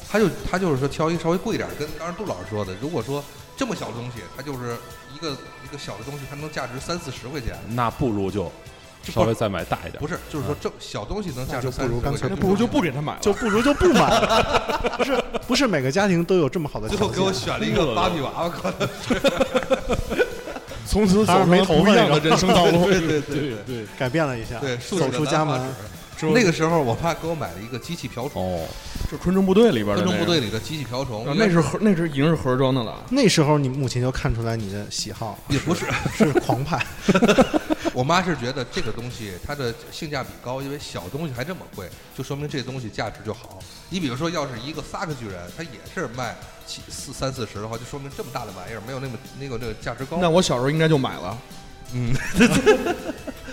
她就她就是说挑一个稍微贵一点，跟刚才杜老师说的，如果说这么小的东西，它就是一个一个小的东西，它能价值三四十块钱，那不如就稍微再买大一点。不是，就是说这小东西能价值不如干脆那不如就不给他买了。就不如就不买了。*laughs* 不是不是每个家庭都有这么好的最后给我。选了一个芭比娃娃，可能从此走还是没头发上了不一样的人生道路。*laughs* 对对对对对，改变了一下，走出家门。那个时候，我爸给我买了一个机器瓢虫，哦，是昆虫部队里边的昆那个。虫部队里的机器瓢虫。啊，，那是盒，那是已经是盒装的了。那时候你母亲就看出来你的喜好。也不是，*laughs* 是狂派，*laughs* 我妈是觉得这个东西它的性价比高，因为小东西还这么贵，就说明这东西价值就好。你比如说，要是一个萨克巨人，它也是卖七四三四十的话，就说明这么大的玩意儿没有那么那个那个价值高。那我小时候应该就买了。嗯，*laughs*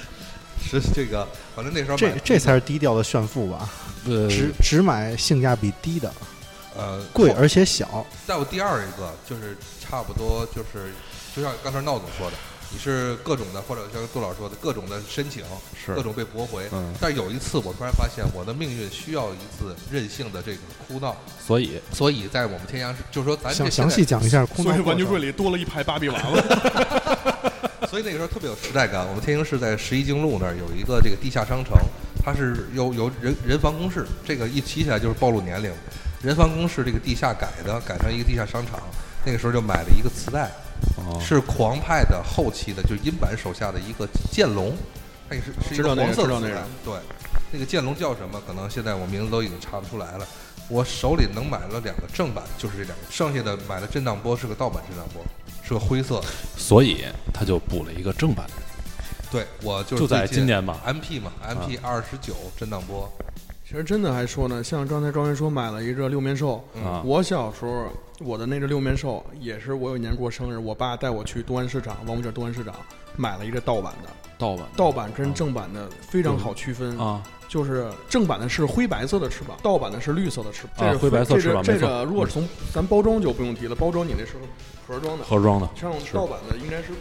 是这个，反正那时候这这才是低调的炫富吧？呃，只只买性价比低的，呃贵而且小。再有第二一个就是差不多就是，就像刚才闹总说的，你是各种的，或者像杜老师说的各种的申请，是各种被驳回。嗯但有一次，我突然发现我的命运需要一次任性的这个哭闹，所以所以在我们天涯，就是说咱想详细讲一下空所以闹。玩具柜里多了一排芭比娃娃。*laughs* 所以那个时候特别有时代感。我们天津市在十一经路那儿有一个这个地下商城，它是有有人人防工事，这个一提起来就是暴露年龄。人防工事这个地下改的，改成一个地下商场。那个时候就买了一个磁带，哦是狂派的后期的，就音版手下的一个剑龙，它也是是一个黄色的。对，那个剑龙叫什么？可能现在我名字都已经查不出来了。我手里能买了两个正版，就是这两个，剩下的买的震荡波是个盗版震荡波，是个灰色。的。所以他就补了一个正版，对，我就是就在今年吧 MP 嘛，MP 二十九震荡波，其实真的还说呢，像刚才庄园说买了一个六面兽，啊我小时候我的那个六面兽也是我有一年过生日，我爸带我去东安市场王府井东安市场买了一个盗版的，盗版盗版跟正版的非常好区分，啊，就是正版的是灰白色的翅膀，盗版的是绿色的翅膀。这是啊灰白色翅膀这个这个如果是从咱包装就不用提了，包装你那是盒装的，盒装的，像盗版的应该是，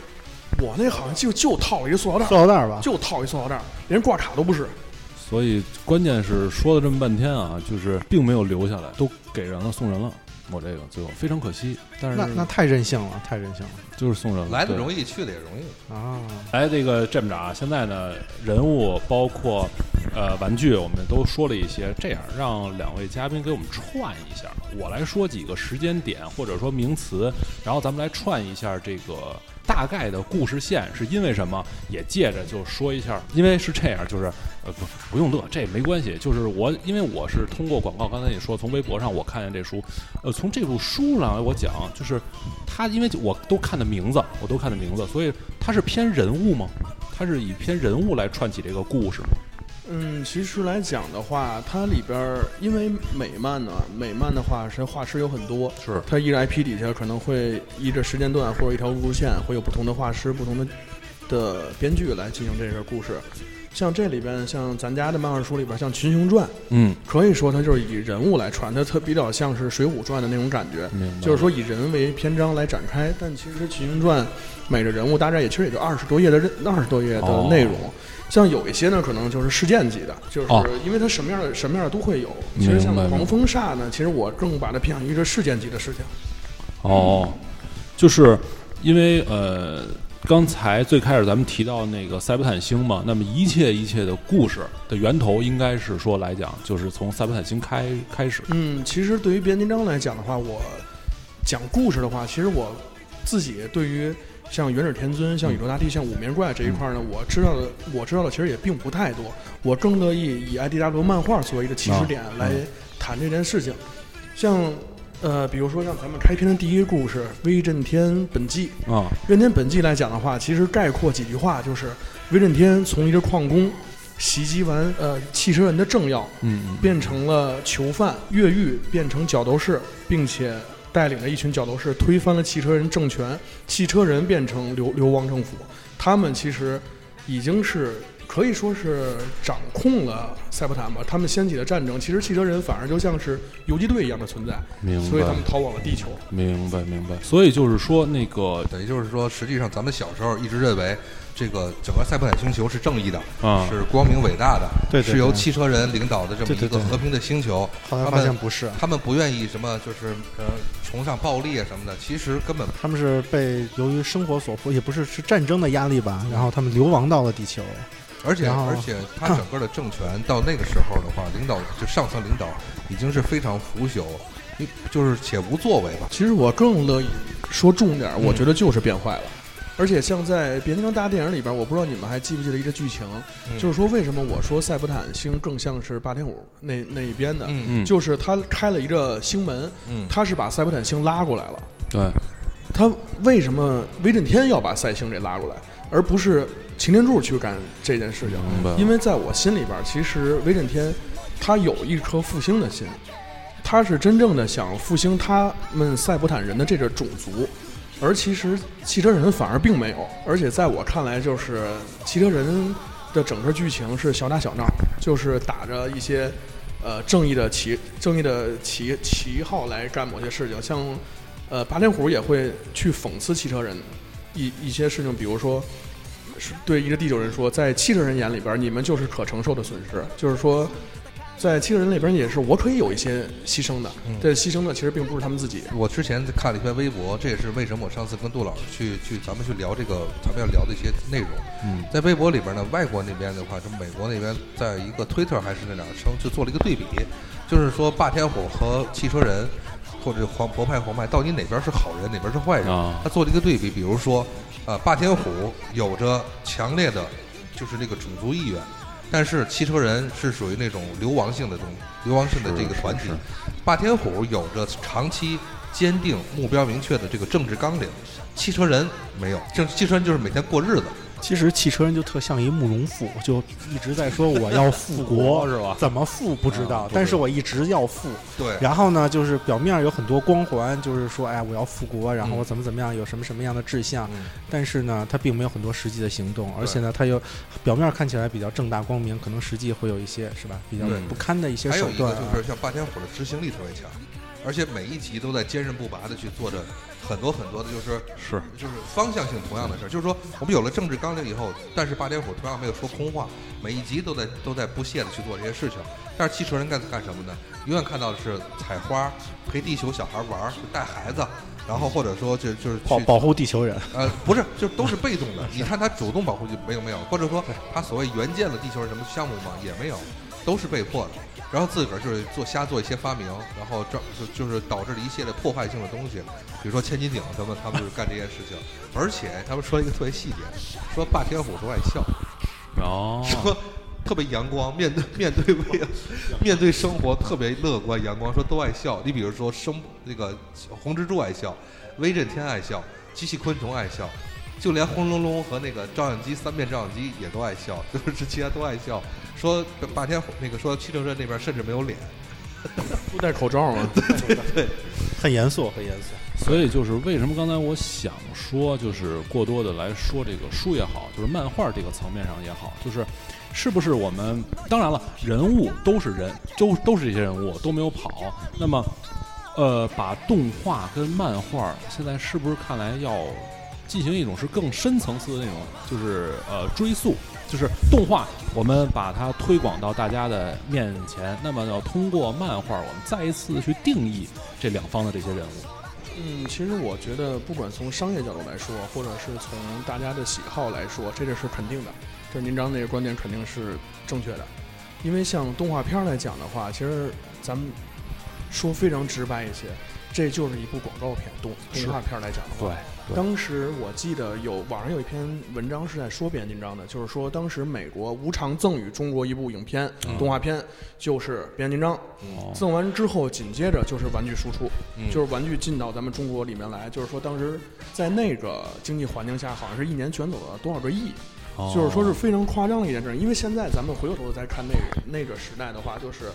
我那好像就就套了一个塑料袋塑，料袋吧，就套一塑料袋，连挂卡都不是。所以关键是说了这么半天啊，就是并没有留下来，都给人了，送人了。我这个最后非常可惜，但是那那太任性了，太任性了就是送人了，来的容易，去的也容易。啊！来，这个这么着啊，现在呢，人物包括呃玩具，我们都说了一些，这样让两位嘉宾给我们串一下。我来说几个时间点或者说名词，然后咱们来串一下这个大概的故事线是因为什么，也借着就说一下，因为是这样，就是呃不不用乐，这没关系，就是我因为我是通过广告，刚才你说从微博上我看见这书，呃，从这部书上来我讲，就是它因为我都看的名字，我都看的名字，所以它是偏人物吗？它是以偏人物来串起这个故事吗？嗯，其实来讲的话，它里边儿因为美漫呢，美漫的话是画师有很多，是它一个 IP 底下可能会依着时间段或者一条路线，会有不同的画师、不同的的编剧来进行这个故事。像这里边，像咱家的漫画书里边，像《群雄传》，嗯，可以说它就是以人物来传，它特比较像是《水浒传》的那种感觉。就是说以人为篇章来展开，但其实《群雄传》每个人物大概也其实也就二十多页的人二十多页的内容。像有一些呢，可能就是事件级的，就是哦因为它什么样的什么样的都会有。其实像狂风煞呢，其实我更把它偏向于一个事件级的事情。哦，就是因为呃，刚才最开始咱们提到那个塞伯坦星嘛，那么一切一切的故事的源头，应该是说来讲，就是从塞伯坦星开开始。嗯，其实对于变形金章来讲的话，我讲故事的话，其实我自己对于像元始天尊、像宇宙大帝、像五面怪这一块呢，我知道的我知道的其实也并不太多。我更乐意以 IDW 漫画作为一个起始点啊来谈这件事情。像呃，比如说像咱们开篇的第一个故事《威震天本纪》，啊，《震天本纪》来讲的话，其实概括几句话就是：威震天从一个矿工袭击完呃汽车人的政要，嗯嗯，变成了囚犯，越狱变成角斗士，并且带领着一群角斗士推翻了汽车人政权，汽车人变成流流亡政府。他们其实已经是可以说是掌控了塞伯坦吧。他们掀起的战争，其实汽车人反而就像是游击队一样的存在，明白所以他们，逃往了地球。明白，明白。所以就是说，那个等于就是说，实际上咱们小时候一直认为这个整个塞伯坦星球是正义的，啊，是光明伟大的，对对对是由汽车人领导的这么一个和平的星球。后来发现不是，他们不愿意什么，就是呃崇尚暴力啊什么的，其实根本他们是被由于生活所迫，也不是是战争的压力吧，然后他们流亡到了地球。而且而且他整个的政权到那个时候的话，领导就上层领导已经是非常腐朽，你就是且无作为吧。其实我更乐意说重点我觉得就是变坏了。而且像在《变形金刚》大电影里边，我不知道你们还记不记得一个剧情，嗯就是说为什么我说塞伯坦星更像是霸天虎那那一边的，嗯嗯，就是他开了一个星门，嗯他是把塞伯坦星拉过来了。对，他为什么威震天要把赛星给拉过来，而不是擎天柱去干这件事情？因为在我心里边，其实威震天他有一颗复兴的心，他是真正的想复兴他们赛博坦人的这个种族，而其实汽车人反而并没有。而且在我看来，就是汽车人的整个剧情是小打小闹，就是打着一些呃正义的旗正义的旗旗号来干某些事情，像呃八天虎也会去讽刺汽车人一一些事情，比如说。是对一个地球人说，在汽车人眼里边，你们就是可承受的损失。就是说，在汽车人里边也是，我可以有一些牺牲的，嗯这牺牲的其实并不是他们自己。我之前看了一篇微博，这也是为什么我上次跟杜老师去去咱们去聊这个咱们要聊的一些内容。嗯在微博里边呢，外国那边的话，就美国那边在一个推特还是那两称，就做了一个对比，就是说霸天虎和汽车人或者黄博派黄派，到底哪边是好人，哪边是坏人？啊他做了一个对比，比如说，呃，霸天虎有着强烈的，就是那个种族意愿，但是汽车人是属于那种流亡性的这种流亡性的这个团体是是，霸天虎有着长期坚定、目标明确的这个政治纲领，汽车人没有，政汽车人就是每天过日子。其实汽车人就特像一慕容复，就一直在说我要复国，*laughs* 是吧？怎么复不知道，但是我一直要复。对，然后呢，就是表面有很多光环，就是说，哎，我要复国，然后嗯我怎么怎么样，有什么什么样的志向。嗯但是呢，他并没有很多实际的行动，而且呢，他又表面看起来比较正大光明，可能实际会有一些是吧，比较不堪的一些还有一个手段啊。就是像霸天虎的执行力特别强，而且每一集都在坚韧不拔的去做着很多很多的，就是是就是方向性同样的事儿。就是说，我们有了政治纲领以后，但是霸天虎同样没有说空话，每一集都在都在不懈的去做这些事情。但是汽车人干干什么呢？永远看到的是采花，陪地球小孩玩儿，带孩子，然后或者说就就是去保保护地球人，呃，不是，就都是被动的。你看他主动保护就没有没有，或者说他所谓援建了地球人什么项目吗，也没有，都是被迫的。然后自个儿就是做瞎做一些发明，然后这就就是导致了一系列破坏性的东西，比如说千斤顶什么，他们就是干这件事情。而且他们说一个特别细节，说霸天虎都爱笑，哦，说特别阳光，面对面对未，面对生活特别乐观阳光，说都爱笑。你比如说生那个红蜘蛛爱笑，威震天爱笑，机器昆虫爱笑，就连轰隆隆和那个照相机三面照相机也都爱笑，*laughs* 就是其他都爱笑，说霸天虎那个说七正镇那边甚至没有脸，*laughs* 不戴口罩吗对？很严肃，很严肃。所以就是为什么刚才我想说，就是过多的来说这个书也好，就是漫画这个层面上也好，就是是不是我们当然了，人物都是人，都都是这些人物都没有跑，那么呃，把动画跟漫画现在是不是看来要进行一种是更深层次的那种，就是呃追溯，就是动画我们把它推广到大家的面前，那么要通过漫画，我们再一次去定义这两方的这些人物。嗯，其实我觉得，不管从商业角度来说，或者是从大家的喜好来说，这个是肯定的。就是您刚那个观点肯定是正确的，因为像动画片儿来讲的话，其实咱们说非常直白一些，这就是一部广告片。动动画片儿来讲的话，对当时我记得有网上有一篇文章是在说变形金刚的，就是说当时美国无偿赠予中国一部影片、动画片，就是变形金刚。哦赠完之后，紧接着就是玩具输出，嗯就是玩具进到咱们中国里面来。就是说当时在那个经济环境下，好像是一年卷走了多少个亿，哦就是说是非常夸张的一件事。因为现在咱们回过头再看那个那个时代的话，就是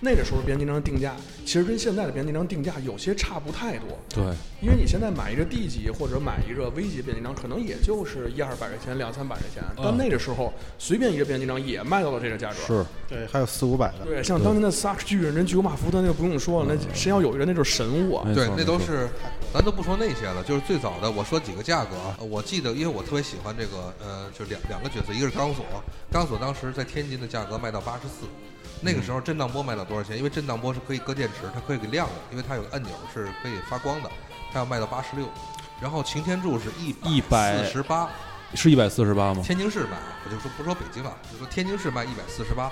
那个时候变形金刚定价，其实跟现在的变形金刚定价有些差不太多。对，因为你现在买一个 D 级或者买一个 V 级变形金刚，可能也就是一二百块钱、两三百块钱，但那个时候随便一个变形金刚也卖到了这个价格。是对，还有四五百的。对，像当年的萨克巨人、人巨无马福特那就不用说了，那谁要有一个那就是神物啊。对那都是，咱都不说那些了，就是最早的。我说几个价格啊，我记得，因为我特别喜欢这个，呃，就两两个角色，一个是钢索，钢索当时在天津的价格卖到八十四，那个时候震荡波卖到多少钱？因为震荡波是可以搁电池，它可以给亮的，因为它有个按钮是可以发光的，它要卖到八十六。然后擎天柱是一100四十八，是一百四十八吗？天津市卖，我就说不说北京了，就说天津市卖一百四十八。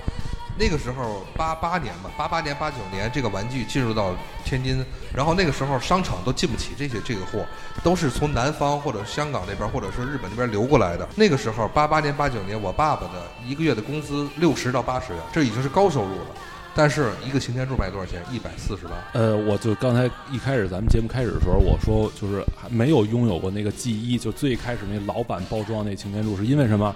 那个时候八八年吧，八八年八九年这个玩具进入到天津，然后那个时候商场都进不起这些这个货，都是从南方或者香港那边或者说日本那边流过来的。那个时候八八年八九年，我爸爸的一个月的工资六十到八十元，这已经是高收入了。但是一个擎天柱卖多少钱？一百四十八。呃，我就刚才一开始咱们节目开始的时候，我说就是还没有拥有过那个 G 一，就最开始那老版包装那擎天柱，是因为什么？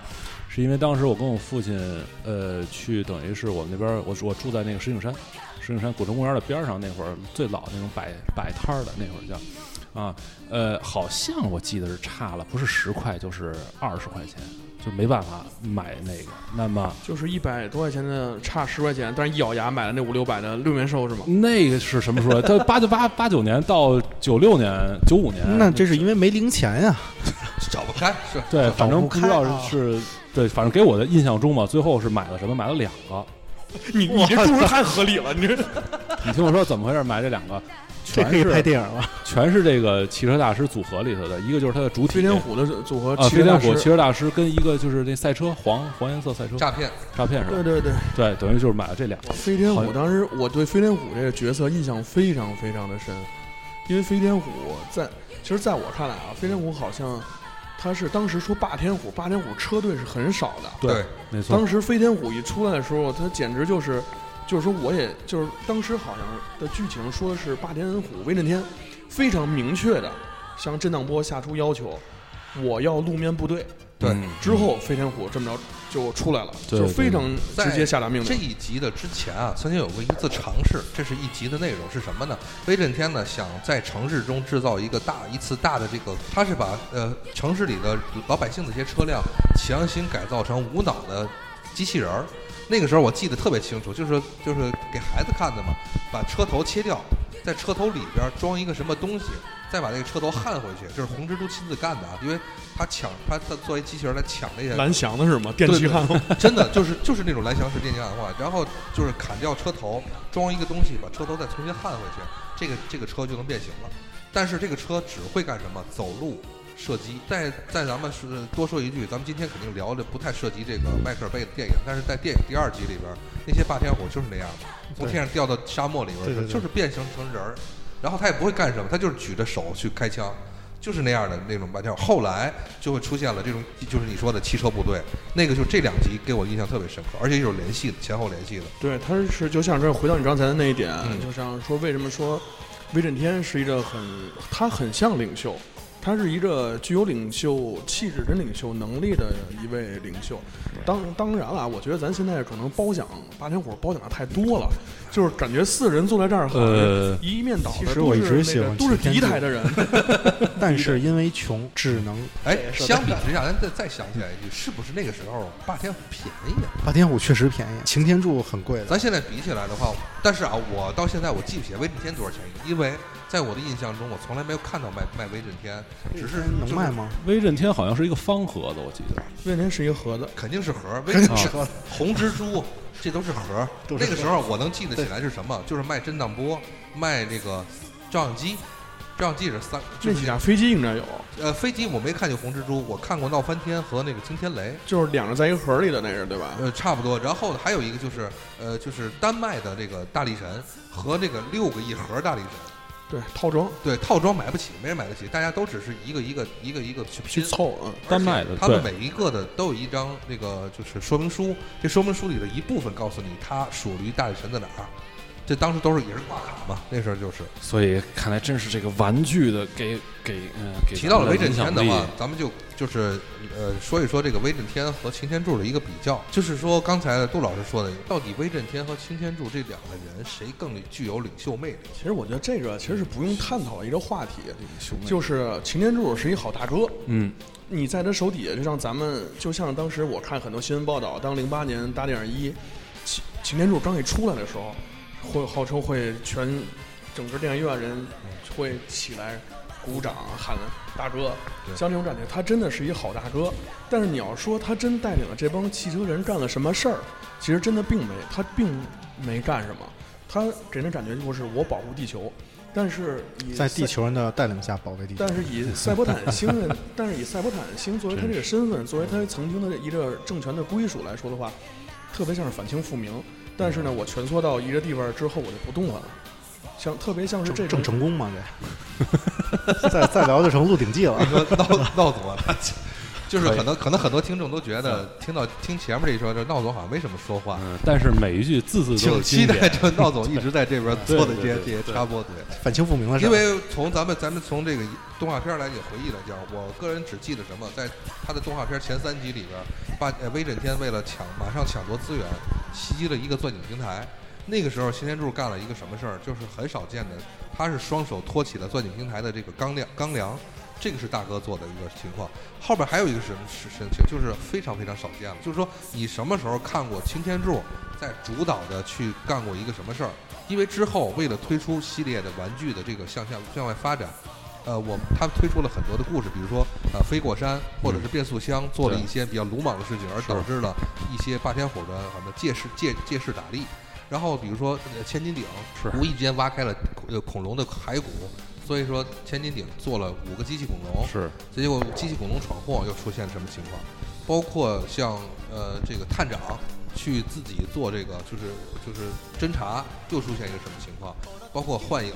是因为当时我跟我父亲，呃，去等于是我们那边，我我住在那个石景山，石景山古城公园的边上，那会儿最老那种摆摆摊儿的那会儿叫，啊，呃，好像我记得是差了，不是十块就是二十块钱，就没办法买那个。那么就是一百多块钱的差十块钱，但是一咬牙买了那五六百的六元兽是吗？那个是什么时候？他八九八八九年到九六年、九五年，那这是因为没零钱呀。找不开是对，反正不不知道是对，反正给我的印象中嘛，最后是买了什么？买了两个。你你这注入太合理了，你这你听我说怎么回事？买这两个，全这可以拍是电影了。全是这个汽车大师组合里头的，一个就是他的主体飞天虎的组合啊，飞天虎汽车大师汽车大师跟一个就是那赛车黄黄颜色赛车诈骗。诈骗是吧？对对对，对，等于就是买了这两个。飞天虎当时我对飞天虎这个角色印象非常非常的深，因为飞天虎在其实在我看来啊，飞天虎好像他是当时说霸天虎，霸天虎车队是很少的。对，没错当。时飞天虎一出来的时候，他简直就是，就是说我也就是当时好像的剧情说的是霸天虎威震天非常明确的向震荡波下出要求，我要路面部队。对嗯之后飞天虎这么着就出来了，就非常直接下达命令这。一集的之前啊，曾经有过一次尝试，这是一集的内容是什么呢？威震天呢想在城市中制造一个大一次大的这个，他是把呃城市里的老百姓的一些车辆强行改造成无脑的机器人儿。那个时候我记得特别清楚，就是就是给孩子看的嘛，把车头切掉，在车头里边装一个什么东西，再把那个车头焊回去，这是红蜘蛛亲自干的啊，因为他抢他他作为机器人来抢那些蓝翔的是吗？电气焊 *laughs* 真的就是就是那种蓝翔式电气焊化，然后就是砍掉车头，装一个东西，把车头再重新焊回去，这个这个车就能变形了。但是这个车只会干什么？走路、射击。再再咱们是多说一句，咱们今天肯定聊的不太涉及这个迈克尔贝的电影，但是在电影第二集里边，那些霸天虎就是那样的，从天上掉到沙漠里边，就是变形成人儿，然后他也不会干什么，他就是举着手去开枪。就是那样的那种霸天虎，后来就会出现了这种，就是你说的汽车部队，那个就这两集给我印象特别深刻，而且有联系的，前后联系的。对，他是就像这回到你刚才的那一点，嗯就像说为什么说威震天是一个很他很像领袖，他是一个具有领袖气质跟领袖能力的一位领袖。当当然了，我觉得咱现在可能褒奖八天火褒奖的太多了，就是感觉四个人坐在这儿，呃一面倒的其实我一都是那直喜欢都是敌台的人。*laughs* 但是因为穷，只能 *laughs* 哎，相比之下，咱再再想起来一句，是不是那个时候霸天虎便宜啊？霸天虎确实便宜，擎天柱很贵的。咱现在比起来的话，但是啊，我到现在我记不起来威震天多少钱一个，因为在我的印象中，我从来没有看到卖卖威震天，只是能卖？吗？威震天好像是一个方盒子，我记得。威震天是一个盒子，肯定是盒儿，威震是天、红蜘蛛，这都是盒儿。那个时候我能记得起来是什么，就是卖震荡波，卖那个照相机，照相机是三，就是那几架飞机应该有，呃飞机我没看见红蜘蛛，我看过闹翻天和那个惊天雷。就是两个在一个盒里的那个，对吧？呃，差不多。然后呢，还有一个就是，呃，就是丹麦的这个大力神和这个六个一盒大力神，对，套装对，套装买不起，没人买得起，大家都只是一个一个一个一个去拼。去凑，嗯，丹麦的他们每一个的都有一张那个就是说明书，这说明书里的一部分告诉你它属于大力神在哪儿。这当时都是也是挂卡嘛，那时候就是。所以看来真是这个玩具的给给嗯给提到了威震天的话，咱们就就是呃说一说这个威震天和擎天柱的一个比较，就是说刚才杜老师说的，到底威震天和擎天柱这两个人谁更具有领袖魅力？其实我觉得这个其实是不用探讨的一个话题，就是擎天柱是一好大哥，嗯。你在他手底下，就像咱们，就像当时我看很多新闻报道，当零八年大电影一擎擎天柱刚一出来的时候，会号称会全整个电影院人会起来鼓掌喊大哥，像这种感觉，他真的是一好大哥。但是你要说他真带领了这帮汽车人干了什么事儿，其实真的并没，他并没干什么。他给人感觉就是我保护地球，但是以在地球人的带领下保卫地球但。是以赛博坦星的，*laughs* 但是以赛博坦星作为他这个身份，作为他曾经的一个政权的归属来说的话，特别像是反清复明。但是呢，我蜷缩到一个地方之后，我就不动了。像特别像是这正种成功吗？这 *laughs* 再再聊就成《鹿鼎记》了。说闹闹总啊，他就是可能可能很多听众都觉得听到听前面这一说，这闹总好像没什么说话。嗯，但是每一句字字都请是期待。这闹总一直在这边做的这些这些插播，对。反清复明的事儿。因为从咱们咱们从这个动画片来讲回忆来讲，我个人只记得什么，在他的动画片前三集里边，把呃威震天为了抢马上抢夺资源，袭击了一个钻井平台。那个时候，擎天柱干了一个什么事儿？就是很少见的，他是双手托起了钻井平台的这个钢梁钢梁，这个是大哥做的一个情况。后边还有一个什么事事情，就是非常非常少见了，就是说你什么时候看过擎天柱在主导的去干过一个什么事儿？因为之后为了推出系列的玩具的这个向向向外发展，呃，我他推出了很多的故事，比如说呃飞过山或者是变速箱，做了一些比较鲁莽的事情，而导致了一些霸天虎的什么借势借借势打力。然后比如说千斤顶是无意间挖开了呃恐龙的骸骨，所以说千斤顶做了五个机器恐龙，是结果机器恐龙闯祸又出现什么情况？包括像呃这个探长去自己做这个就是就是侦查，又出现一个什么情况？包括幻影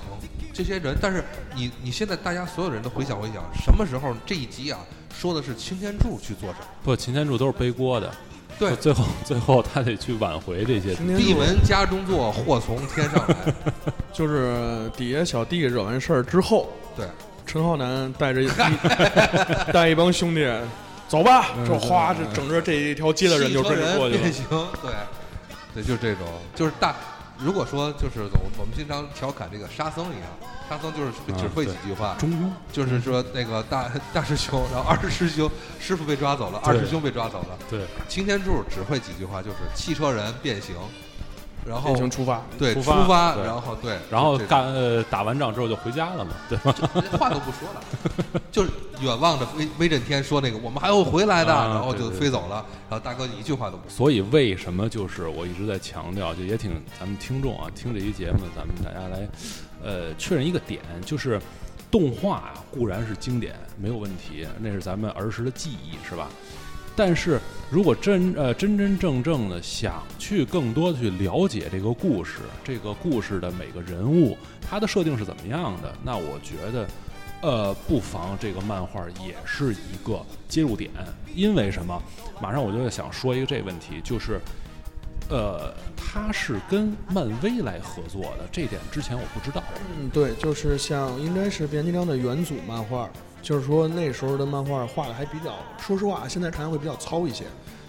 这些人，但是你你现在大家所有人都回想回想，什么时候这一集啊说的是擎天柱去做什么？不，擎天柱都是背锅的。对最后最后他得去挽回这些。擎天柱闭门家中坐，祸从天上来。*laughs* 就是底下小弟惹完事儿之后，对，陈浩南带着一 *laughs* 带一帮兄弟走吧，这哗这整个这一条街的人就跟着过去了。变形，对，对，就这种，就是大。如果说就是我我们经常调侃这个沙僧一样，沙僧就是只会几句话，中庸，就是说那个大 *laughs* 大师兄，然后二师兄师傅被抓走了，二师兄被抓走了，对，擎天柱只会几句话，就是汽车人变形，然后变形出发，对出发对然后对，然后干呃打完仗之后就回家了嘛，对吧？话都不说了，*laughs* 就是远望着威威震天说那个我们还会回来的，啊然后就飞走了，然后大哥一句话都不说。所以为什么就是我一直在强调，就也挺咱们听众啊，听这期节目，咱们大家来呃确认一个点，就是动画啊固然是经典，没有问题，那是咱们儿时的记忆，是吧？但是如果真呃真真正正的想去更多的去了解这个故事，这个故事的每个人物，他的设定是怎么样的，那我觉得。呃，不妨这个漫画也是一个接入点，因为什么？马上我就想说一个这问题，就是，呃，他是跟漫威来合作的，这点之前我不知道。嗯，对，就是像应该是变形金刚的元祖漫画，就是说那时候的漫画画的还比较，说实话，现在看来会比较糙一些，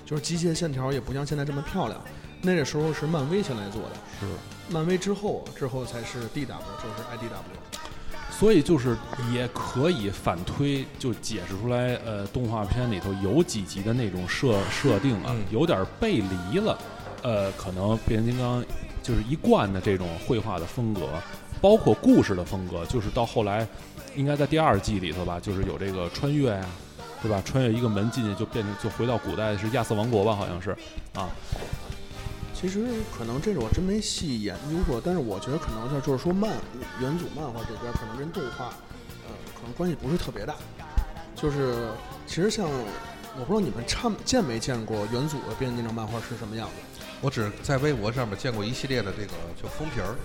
就是机械线条也不像现在这么漂亮。那个时候是漫威先来做的，是。漫威之后之后才是 DW，就是 IDW。所以就是也可以反推，就解释出来，呃，动画片里头有几集的那种设设定啊，嗯有点背离了，呃，可能变形金刚就是一贯的这种绘画的风格，包括故事的风格，就是到后来，应该在第二季里头吧，就是有这个穿越呀、对吧？穿越一个门进去就变成就回到古代是亚瑟王国吧，好像是啊，其实可能这个我真没细研究过，但是我觉得可能就是说漫原祖漫画这边可能跟动画，呃，可能关系不是特别大。就是其实像我不知道你们看见没见过原祖的变形金刚漫画是什么样子。我只在微博上面见过一系列的这个就封皮儿，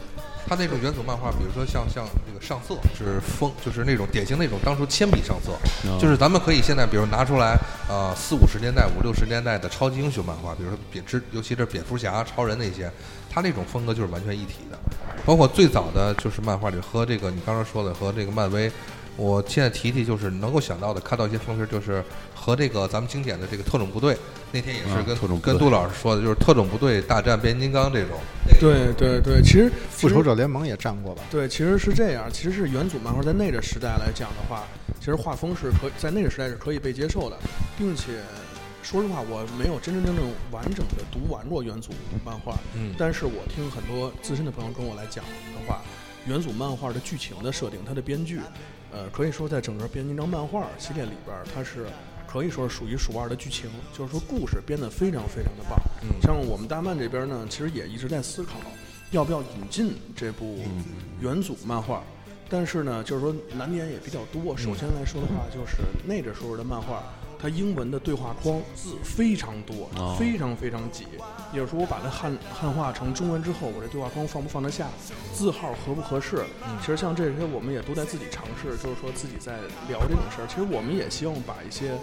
它那种元祖漫画，比如说像像这个上色是风，就是那种典型那种当初铅笔上色，嗯就是咱们可以现在比如拿出来，呃，四五十年代、五六十年代的超级英雄漫画，比如说蝙之，尤其是蝙蝠侠、超人那些，他那种风格就是完全一体的。包括最早的就是漫画里和这个你刚刚说的和这个漫威，我现在提提就是能够想到的，看到一些封皮就是和这个咱们经典的这个特种部队，那天也是啊跟、特种跟杜老师说的，就是特种部队大战变形金刚这种。对对对，其实复仇者联盟也战过吧？对，其实是这样。其实是元祖漫画在那个时代来讲的话，其实画风是可在那个时代是可以被接受的，并且说实话，我没有真真正正完整的读完过元祖漫画，嗯但是我听很多资深的朋友跟我来讲的话，元祖漫画的剧情的设定，它的编剧，呃，可以说在整个变形金刚漫画系列里边，它是可以说是数一数二的剧情，就是说故事编得非常非常的棒。嗯像我们大漫这边呢，其实也一直在思考，要不要引进这部元祖漫画。但是呢，就是说难点也比较多。首先来说的话，就是那个时候的漫画，它英文的对话框字非常多，哦非常非常挤。也就是说，我把它汉汉化成中文之后，我这对话框放不放得下，字号合不合适？其实像这些，我们也都在自己尝试，就是说自己在聊这种事儿。其实我们也希望把一些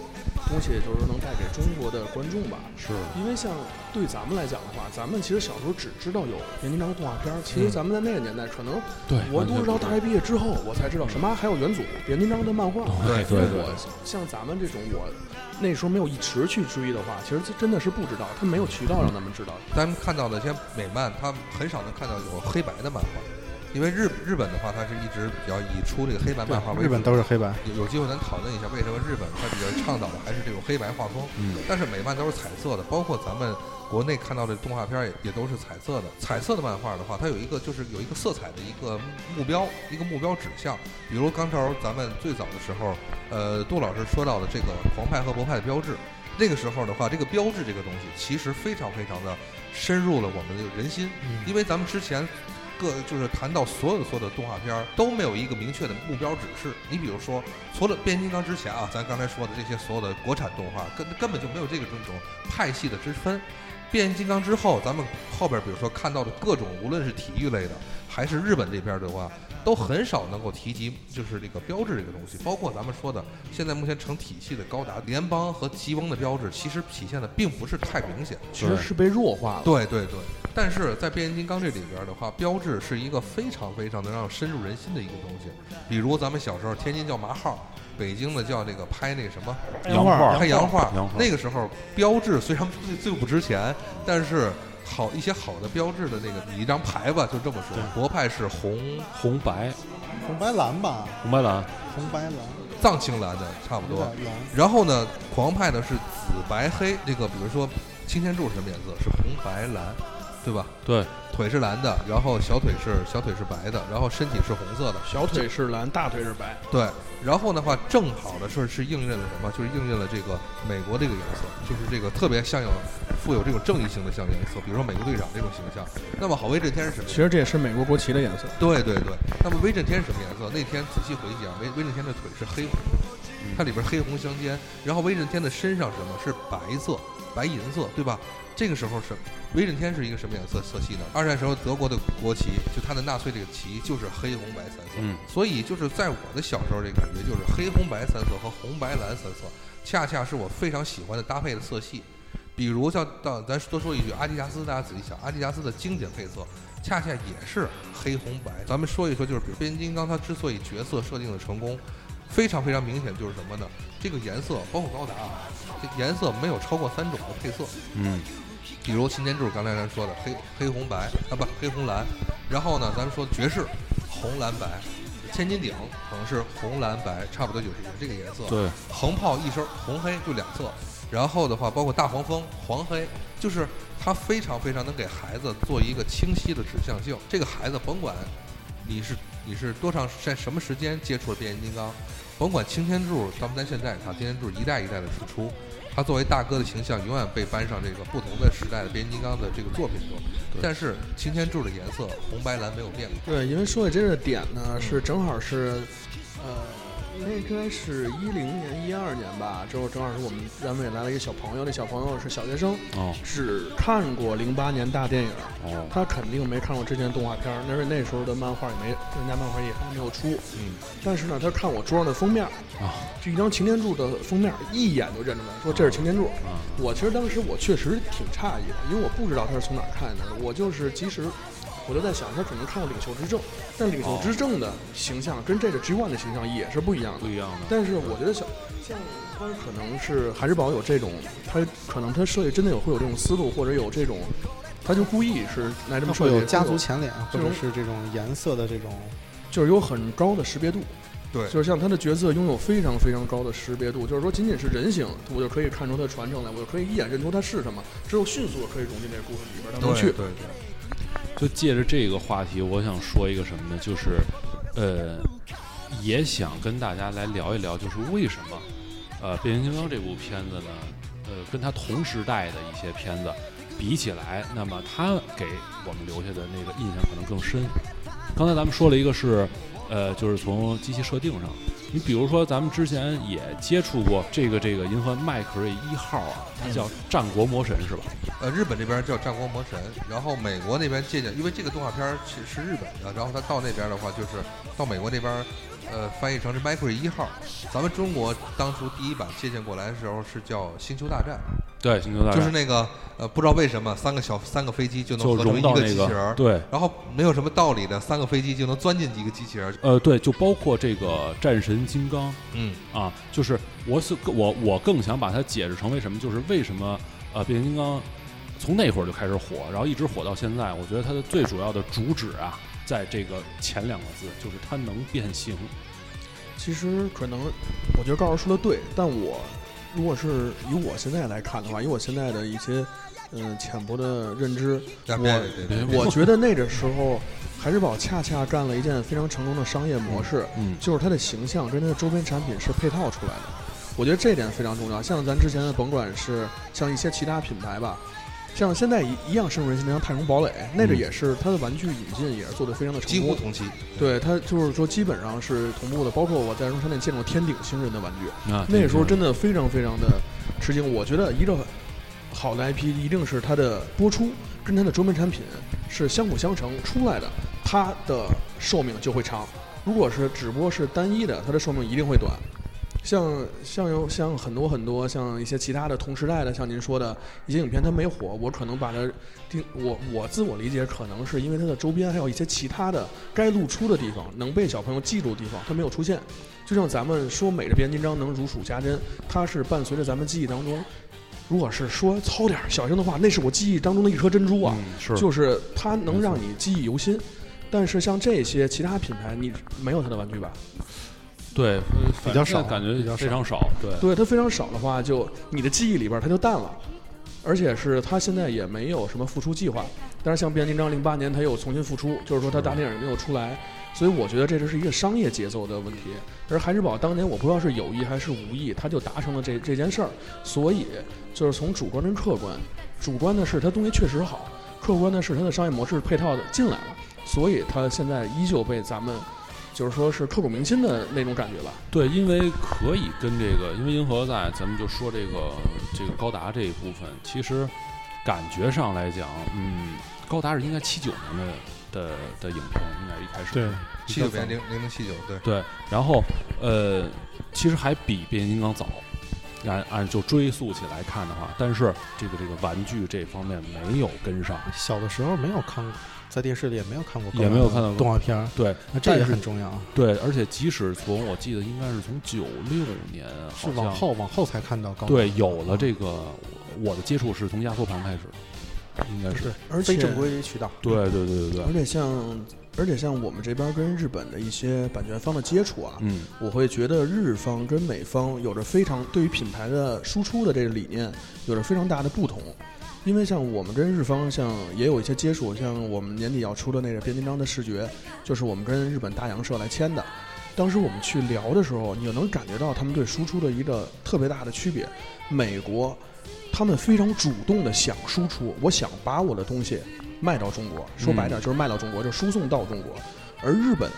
东西，就是说能带给中国的观众吧。是因为像对咱们来讲的话，咱们其实小时候只知道有变形金刚动画片儿，其实咱们在那个年代，可能对我完全不知道都是到大学毕业之后，我才知道什么还有元祖变形金刚的漫画。对对对我像咱们这种，我那时候没有一直去追的话，其实真的是不知道，他没有渠道让咱们知道。咱们看到的像美漫，他很少能看到有黑白的漫画，因为日日本的话，它是一直比较以出这个黑白漫画为主。日本都是黑白。有有机会咱讨论一下为什么日本它比较倡导的还是这种黑白画风，嗯但是美漫都是彩色的，包括咱们国内看到的动画片儿也也都是彩色的。彩色的漫画的话，它有一个就是有一个色彩的一个目标，一个目标指向。比如刚才咱们最早的时候，呃，杜老师说到的这个狂派和博派的标志，那个时候的话，这个标志这个东西其实非常非常的深入了我们的人心，因为咱们之前各就是谈到所有的所有的动画片儿都没有一个明确的目标指示。你比如说，除了变形金刚之前啊，咱刚才说的这些所有的国产动画，根根本就没有这个这种派系的之分。变形金刚之后，咱们后边比如说看到的各种，无论是体育类的，还是日本这边的话，都很少能够提及就是这个标志这个东西。包括咱们说的，现在目前成体系的高达、联邦和吉翁的标志，其实体现的并不是太明显。其实是被弱化了。对对对，但是在变形金刚这里边的话，标志是一个非常非常能让深入人心的一个东西。比如咱们小时候，天津叫麻号，北京的叫那个拍那个什么洋画拍洋画，那个时候标志虽然最最不值钱，但是好一些好的标志的那个一张牌吧，就这么说。国派是红红白红白蓝吧，红白蓝，红白蓝，藏青蓝的差不多。然后呢，狂派呢是紫白黑，那个比如说擎天柱是什么颜色？是红白蓝，对吧？对，腿是蓝的，然后小腿是小腿是白的，然后身体是红色的。小腿是蓝，大腿是白。对，然后的话，正好的是是应验了什么？就是应验了这个美国这个颜色，就是这个特别像有富有这种正义性的像颜色，比如说美国队长这种形象。那么好，威震天是什么？其实这也是美国国旗的颜色。对对对。那么威震天是什么颜色？那天仔细回想，威威震天的腿是黑红，它里边黑红相间。然后威震天的身上是什么？是白色，白银色，对吧？这个时候是威震天是一个什么颜色色系呢？二战时候德国的国旗，就他的纳粹这个旗就是黑红白三色。嗯所以就是在我的小时候，这感觉就是黑红白三色和红白蓝三色，恰恰是我非常喜欢的搭配的色系。比如像到咱多说一句，阿迪达斯，大家仔细想，阿迪达斯的经典配色，恰恰也是黑红白。咱们说一说，就是比如变形金刚它之所以角色设定的成功，非常非常明显就是什么呢？这个颜色包括高达啊，这颜色没有超过三种的配色，嗯比如擎天柱，刚才咱说的黑黑红白啊，不黑红蓝，然后呢，咱们说爵士红蓝白，千斤顶可能是红蓝白，差不多就是这个颜色。对，横炮一身红黑就两色，然后的话包括大黄蜂黄黑，就是它非常非常能给孩子做一个清晰的指向性。这个孩子甭管你是你是多长在什么时间接触了变形金刚，甭管擎天柱，咱们咱现在看擎天柱一代一代的输出，他作为大哥的形象永远被搬上这个不同的时代的变形金刚的这个作品中。但是擎天柱的颜色红白蓝没有变过。对，因为说起这个点呢，是正好是，呃，那应该是一零年、一二年吧，之后正好是我们单位来了一个小朋友，那小朋友是小学生，哦只看过零八年大电影，哦，他肯定没看过之前动画片儿，那是那时候的漫画也没，人家漫画也还没有出。嗯，但是呢，他看我桌上的封面，啊就一张擎天柱的封面，一眼就认出来，说这是擎天柱。啊我其实当时我确实挺诧异的，因为我不知道他是从哪儿看的。我就是即使我就在想，他可能看过《领袖之证》，但《领袖之证》的形象跟这个 G One 的形象也是不一样的不。一样的。但是我觉得小像他可能是海之宝有这种，他可能他设计真的有会有这种思路，或者有这种，他就故意是来这么设计，有家族前脸，或者是这种颜色的这种就是有很高的识别度。对就是像他的角色拥有非常非常高的识别度，就是说仅仅是人形，我就可以看出他传承来，我就可以一眼认出他是什么，之后迅速的可以融进这个故事里边当中去。对对对，就借着这个话题，我想说一个什么呢？就是，呃，也想跟大家来聊一聊，就是为什么，呃，变形金刚这部片子呢，呃，跟它同时代的一些片子比起来，那么它给我们留下的那个印象可能更深。刚才咱们说了一个是，呃，就是从机器设定上，你比如说咱们之前也接触过这个这个银河麦克瑞一号啊，它叫战国魔神是吧？呃，日本这边叫战国魔神，然后美国那边借鉴，因为这个动画片儿是是日本的，然后它到那边的话就是到美国那边，呃，翻译成是 Micro 一号。咱们中国当初第一版借鉴过来的时候是叫星球大战，对，星球大战就是那个呃，不知道为什么三个小三个飞机就能就合成一个机器人儿，对。然后没有什么道理的三个飞机就能钻进一个机器人儿，呃，对，就包括这个战神金刚嗯，啊，就是我是我我更想把它解释成为什么，就是为什么呃变形金刚从那会儿就开始火，然后一直火到现在。我觉得它的最主要的主旨啊，在这个前两个字，就是它能变形。其实可能，我觉得高老师说的对，但我如果是以我现在来看的话，以我现在的一些嗯、浅薄的认知，我我觉得那个时候海之宝恰恰干了一件非常成功的商业模式，嗯就是它的形象跟它的周边产品是配套出来的。我觉得这点非常重要。像咱之前的，甭管是像一些其他品牌吧，像现在一一样深入人心的，像太空堡垒，那个嗯也是它的玩具引进也是做的非常的成功。几乎同期，对它就是说基本上是同步的，包括我在中商店见过天顶星人的玩具，啊，那个时候真的的非常非常的吃惊。我觉得一个好的 IP 一定是它的播出跟它的周边产品是相辅相成出来的，它的寿命就会长。如果是只不过是单一的，它的寿命一定会短。像像有像很多很多像一些其他的同时代的，像您说的一些影片，它没火，我可能把它定我我自我理解，可能是因为它的周边还有一些其他的该露出的地方，能被小朋友记住的地方，它没有出现。就像咱们说美的变形金刚能如数家珍，它是伴随着咱们记忆当中。如果是说糙点儿小声的话，那是我记忆当中的一颗珍珠啊，嗯是就是它能让你记忆犹新。但是像这些其他品牌，你没有它的玩具吧？对，呃比较少感觉比较少非常少。对，对，它非常少的话，就你的记忆里边儿它就淡了，而且是它现在也没有什么复出计划。但是像变形金刚零八年它又重新复出，就是说它大电影没有出来，所以我觉得这就是一个商业节奏的问题。而孩之宝当年我不知道是有意还是无意，他就达成了这这件事儿，所以就是从主观跟客观，主观的是它东西确实好，客观的是它的商业模式配套的进来了，所以它现在依旧被咱们。就是说是刻骨铭心的那种感觉吧。对，因为可以跟这个，因为银河在，咱们就说这个这个高达这一部分，其实感觉上来讲，嗯，高达是应该七九年的的的影片，应该一开始对七九年零零零七九，对对，然后呃，其实还比变形金刚早，按按就追溯起来看的话，但是这个这个玩具这方面没有跟上。小的时候没有看过，在电视里也没有看过也没有看到过动画片儿，对，那这也是很重要。对，而且即使从我记得应该是从九六年，是往后往后才看到高。对有了这个，我的接触是从压缩盘开始，应该是是而且非正规渠道。对对对对对，而且像而且像我们这边跟日本的一些版权方的接触啊，嗯我会觉得日方跟美方有着非常对于品牌的输出的这个理念有着非常大的不同。因为像我们跟日方像也有一些接触，像我们年底要出的那个变形金刚的视觉，就是我们跟日本大洋社来签的。当时我们去聊的时候，你就能感觉到他们对输出的一个特别大的区别。美国，他们非常主动的想输出，我想把我的东西卖到中国，说白点就是卖到中国，就输送到中国。而日本，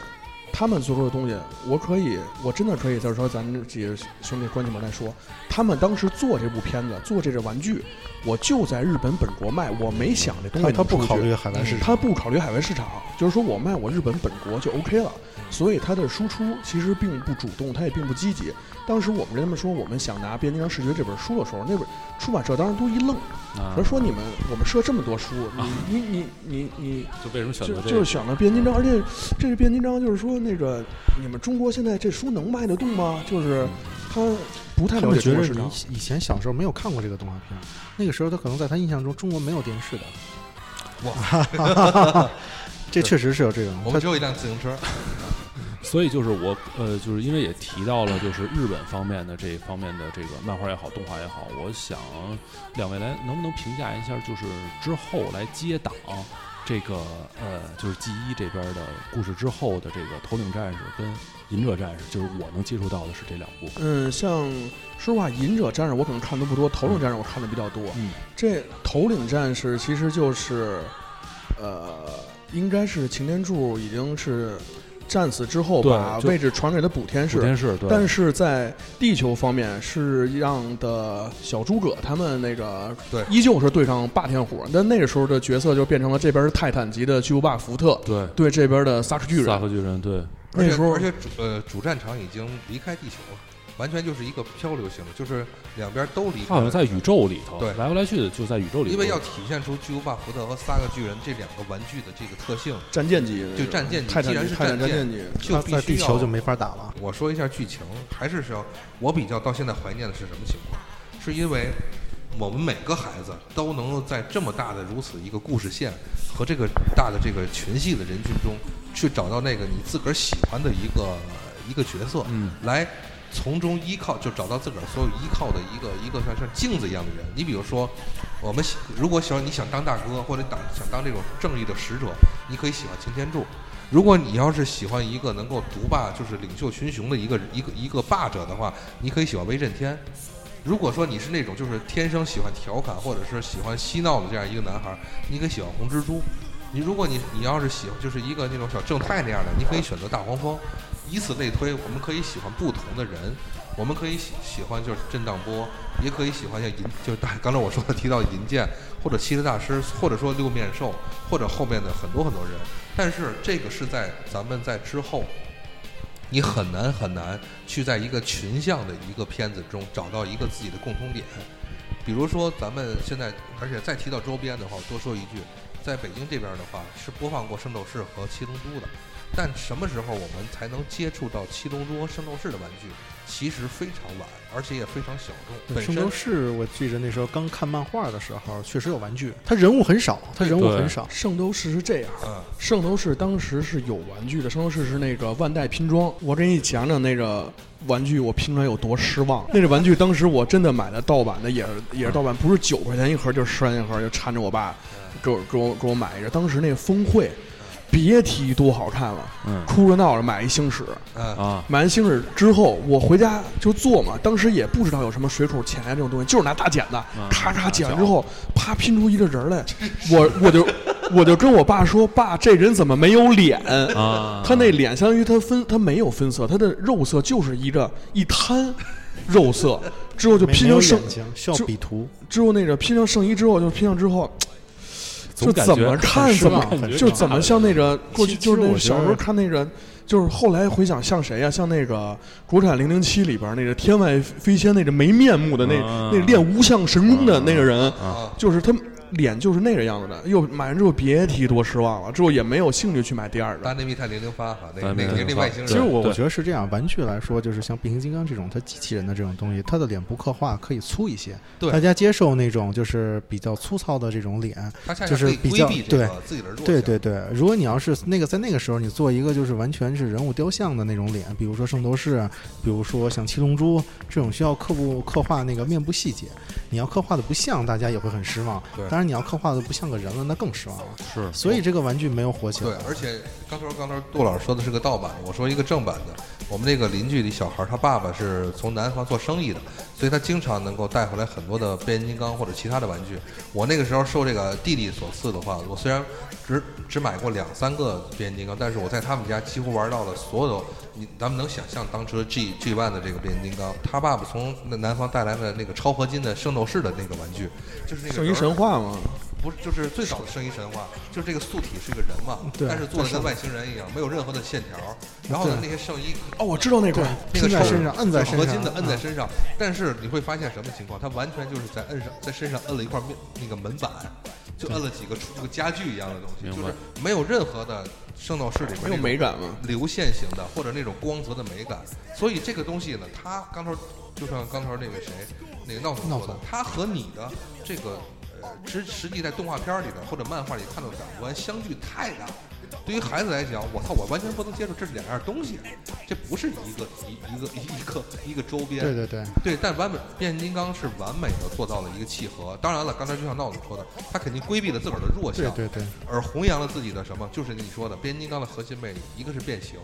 他们做出的东西，我可以，我真的可以，就是说咱们几个兄弟关起门来说，他们当时做这部片子，做这个玩具，我就在日本本国卖，我没想这东西他不考虑海外市场，他不考虑海外市场，就是说我卖我日本本国就 OK 了，所以他的输出其实并不主动，他也并不积极。当时我们跟他们说我们想拿《变形金刚视觉》这本书的时候，那本出版社当时都一愣，啊说说你们我们设这么多书，你 *laughs* 你你你你就为什么选就择这个？就是选了变形金刚，而且这个变形金刚就是说那个你们中国现在这书能卖得动吗？就是他不太了他们觉得解中国市场你。以前小时候没有看过这个动画片，那个时候他可能在他印象中中国没有电视的。哇，*laughs* 这确实是有这种。我们只有一辆自行车，所以就是我呃，就是因为也提到了，就是日本方面的这一方面的这个漫画也好，动画也好，我想两位来能不能评价一下，就是之后来接档这个呃，就是 G 一这边的故事之后的这个头领战士跟隐者战士，就是我能接触到的是这两部。嗯，像说实话，隐者战士我可能看的不多，头领战士我看的比较多。嗯，这头领战士其实就是，呃，应该是擎天柱已经是战死之后，把位置传给了补天士。补天士对，但是在地球方面是让的小诸葛他们那个对。依旧是对上霸天虎，但那个时候的角色就变成了这边是泰坦级的巨无霸福特对。对这边的萨克巨人。萨克巨人对，那时候而且而且主呃主战场已经离开地球了，完全就是一个漂流型的，就是两边都离开。他好像在宇宙里头，对来回来去的就在宇宙里头，因为要体现出巨无霸福特和三个巨人这两个玩具的这个特性，战舰级，就战舰级既然是战舰级，就必须要地球就没法打了。我说一下剧情，还是说，我比较到现在怀念的是什么情况？是因为我们每个孩子都能够在这么大的如此一个故事线和这个大的这个群系的人群中，去找到那个你自个儿喜欢的一个一个角色，嗯来从中依靠，就找到自个儿所有依靠的一个一个像像镜子一样的人。你比如说，我们如果想你想当大哥，或者当想当这种正义的使者，你可以喜欢擎天柱。如果你要是喜欢一个能够独霸，就是领袖群雄的一个一个一个霸者的话，你可以喜欢威震天。如果说你是那种就是天生喜欢调侃或者是喜欢嬉闹的这样一个男孩，你可以喜欢红蜘蛛。你如果你你要是喜就是一个那种小正太那样的，你可以选择大黄蜂。以此类推，我们可以喜欢不同的人，我们可以喜喜欢就是震荡波，也可以喜欢像银，就是大刚才我说的提到银剑，或者七十大师，或者说六面兽，或者后面的很多很多人。但是这个是在咱们在之后，你很难很难去在一个群像的一个片子中找到一个自己的共同点。比如说咱们现在，而且再提到周边的话，我多说一句，在北京这边的话是播放过《圣斗士》和《七龙珠》的，但什么时候我们才能接触到《七龙珠》和《圣斗士》的玩具？其实非常晚，而且也非常小众。圣斗士，我记着那时候刚看漫画的时候，确实有玩具，他人物很少，他人物很少。圣斗士是这样，嗯，圣斗士当时是有玩具的，圣斗士是那个万代拼装。我给你讲讲那个玩具，我拼出来有多失望。那个玩具当时我真的买的盗版的，也是也是盗版，不是九块钱一盒，就是十块钱一盒，就缠着我爸给我给我给我买一个。当时那个峰会，别提多好看了，嗯哭着闹着买一星矢。嗯，啊，买完星矢之后，我回家就做嘛，当时也不知道有什么水口钳呀这种东西，就是拿大剪子，咔咔剪完之后，啪拼出一个人来，我我就我就跟我爸说，爸，这人怎么没有脸？啊，他那脸相当于他分他没有分色，他的肉色就是一个一滩肉色，之后就拼成圣眼睛，需要就比图。之后那个拼成圣衣之后，就拼上之后，总感觉怎么看怎么就怎么像那个过去就是那小时候看那个，就是后来回想像谁呀、像那个国产零零七里边那个天外飞仙那个没面目的那、啊那练无相神功的那个人，啊，就是他脸就是那个样子的。又买完之后别提多失望了，之后也没有兴趣去买第二个。大内密探零零发哈，那个外星人，其实我我觉得是这样，玩具来说，就是像变形金刚这种它机器人的这种东西，它的脸部刻画可以粗一些，对大家接受那种就是比较粗糙的这种脸，恰恰就是比较对自己的弱。对对对，如果你要是那个在那个时候，你做一个就是完全是人物雕像的那种脸，比如说圣斗士，啊比如说像七龙珠这种需要刻部刻画那个面部细节，你要刻画的不像，大家也会很失望。对当然你要刻画的不像个人了，那更失望了。是所以这个玩具没有火起来对。，而且刚才刚才杜老师说的是个盗版，我说一个正版的。我们那个邻居的小孩，他爸爸是从南方做生意的，所以他经常能够带回来很多的变形金刚或者其他的玩具。我那个时候受这个弟弟所赐的话，我虽然只只买过两三个变形金刚，但是我在他们家几乎玩到了所有你咱们能想象当时的 G G One 的这个变形金刚。他爸爸从那南方带来的那个超合金的圣斗士的那个玩具，就是那个圣衣神话嘛，不是，就是最早的圣衣神话，就是这个素体是一个人嘛，对但是做的跟外星人一样，没有任何的线条。然后呢，那些圣衣哦，我知道那款，那个超拼在身上，摁在身上，合金的摁在嗯身上，但是你会发现什么情况？它完全就是在摁上，在身上摁了一块面那个门板，就摁了几个这个家具一样的东西，就是没有任何的圣斗士里面没有美感吗。流线型的或者那种光泽的美感。所以这个东西呢，它刚才就像刚才那个谁，那个闹总说的它和你的这个呃实实际在动画片里边或者漫画里看到的感官相距太大。对于孩子来讲，我操，我完全不能接受，这是两样东西，这不是一个一一个一一个一个周边。对对对，对，但完美变形金刚是完美的做到了一个契合。当然了，刚才就像闹总说的，他肯定规避了自个儿的弱项，对对对，而弘扬了自己的什么？就是你说的变形金刚的核心魅力，一个是变形，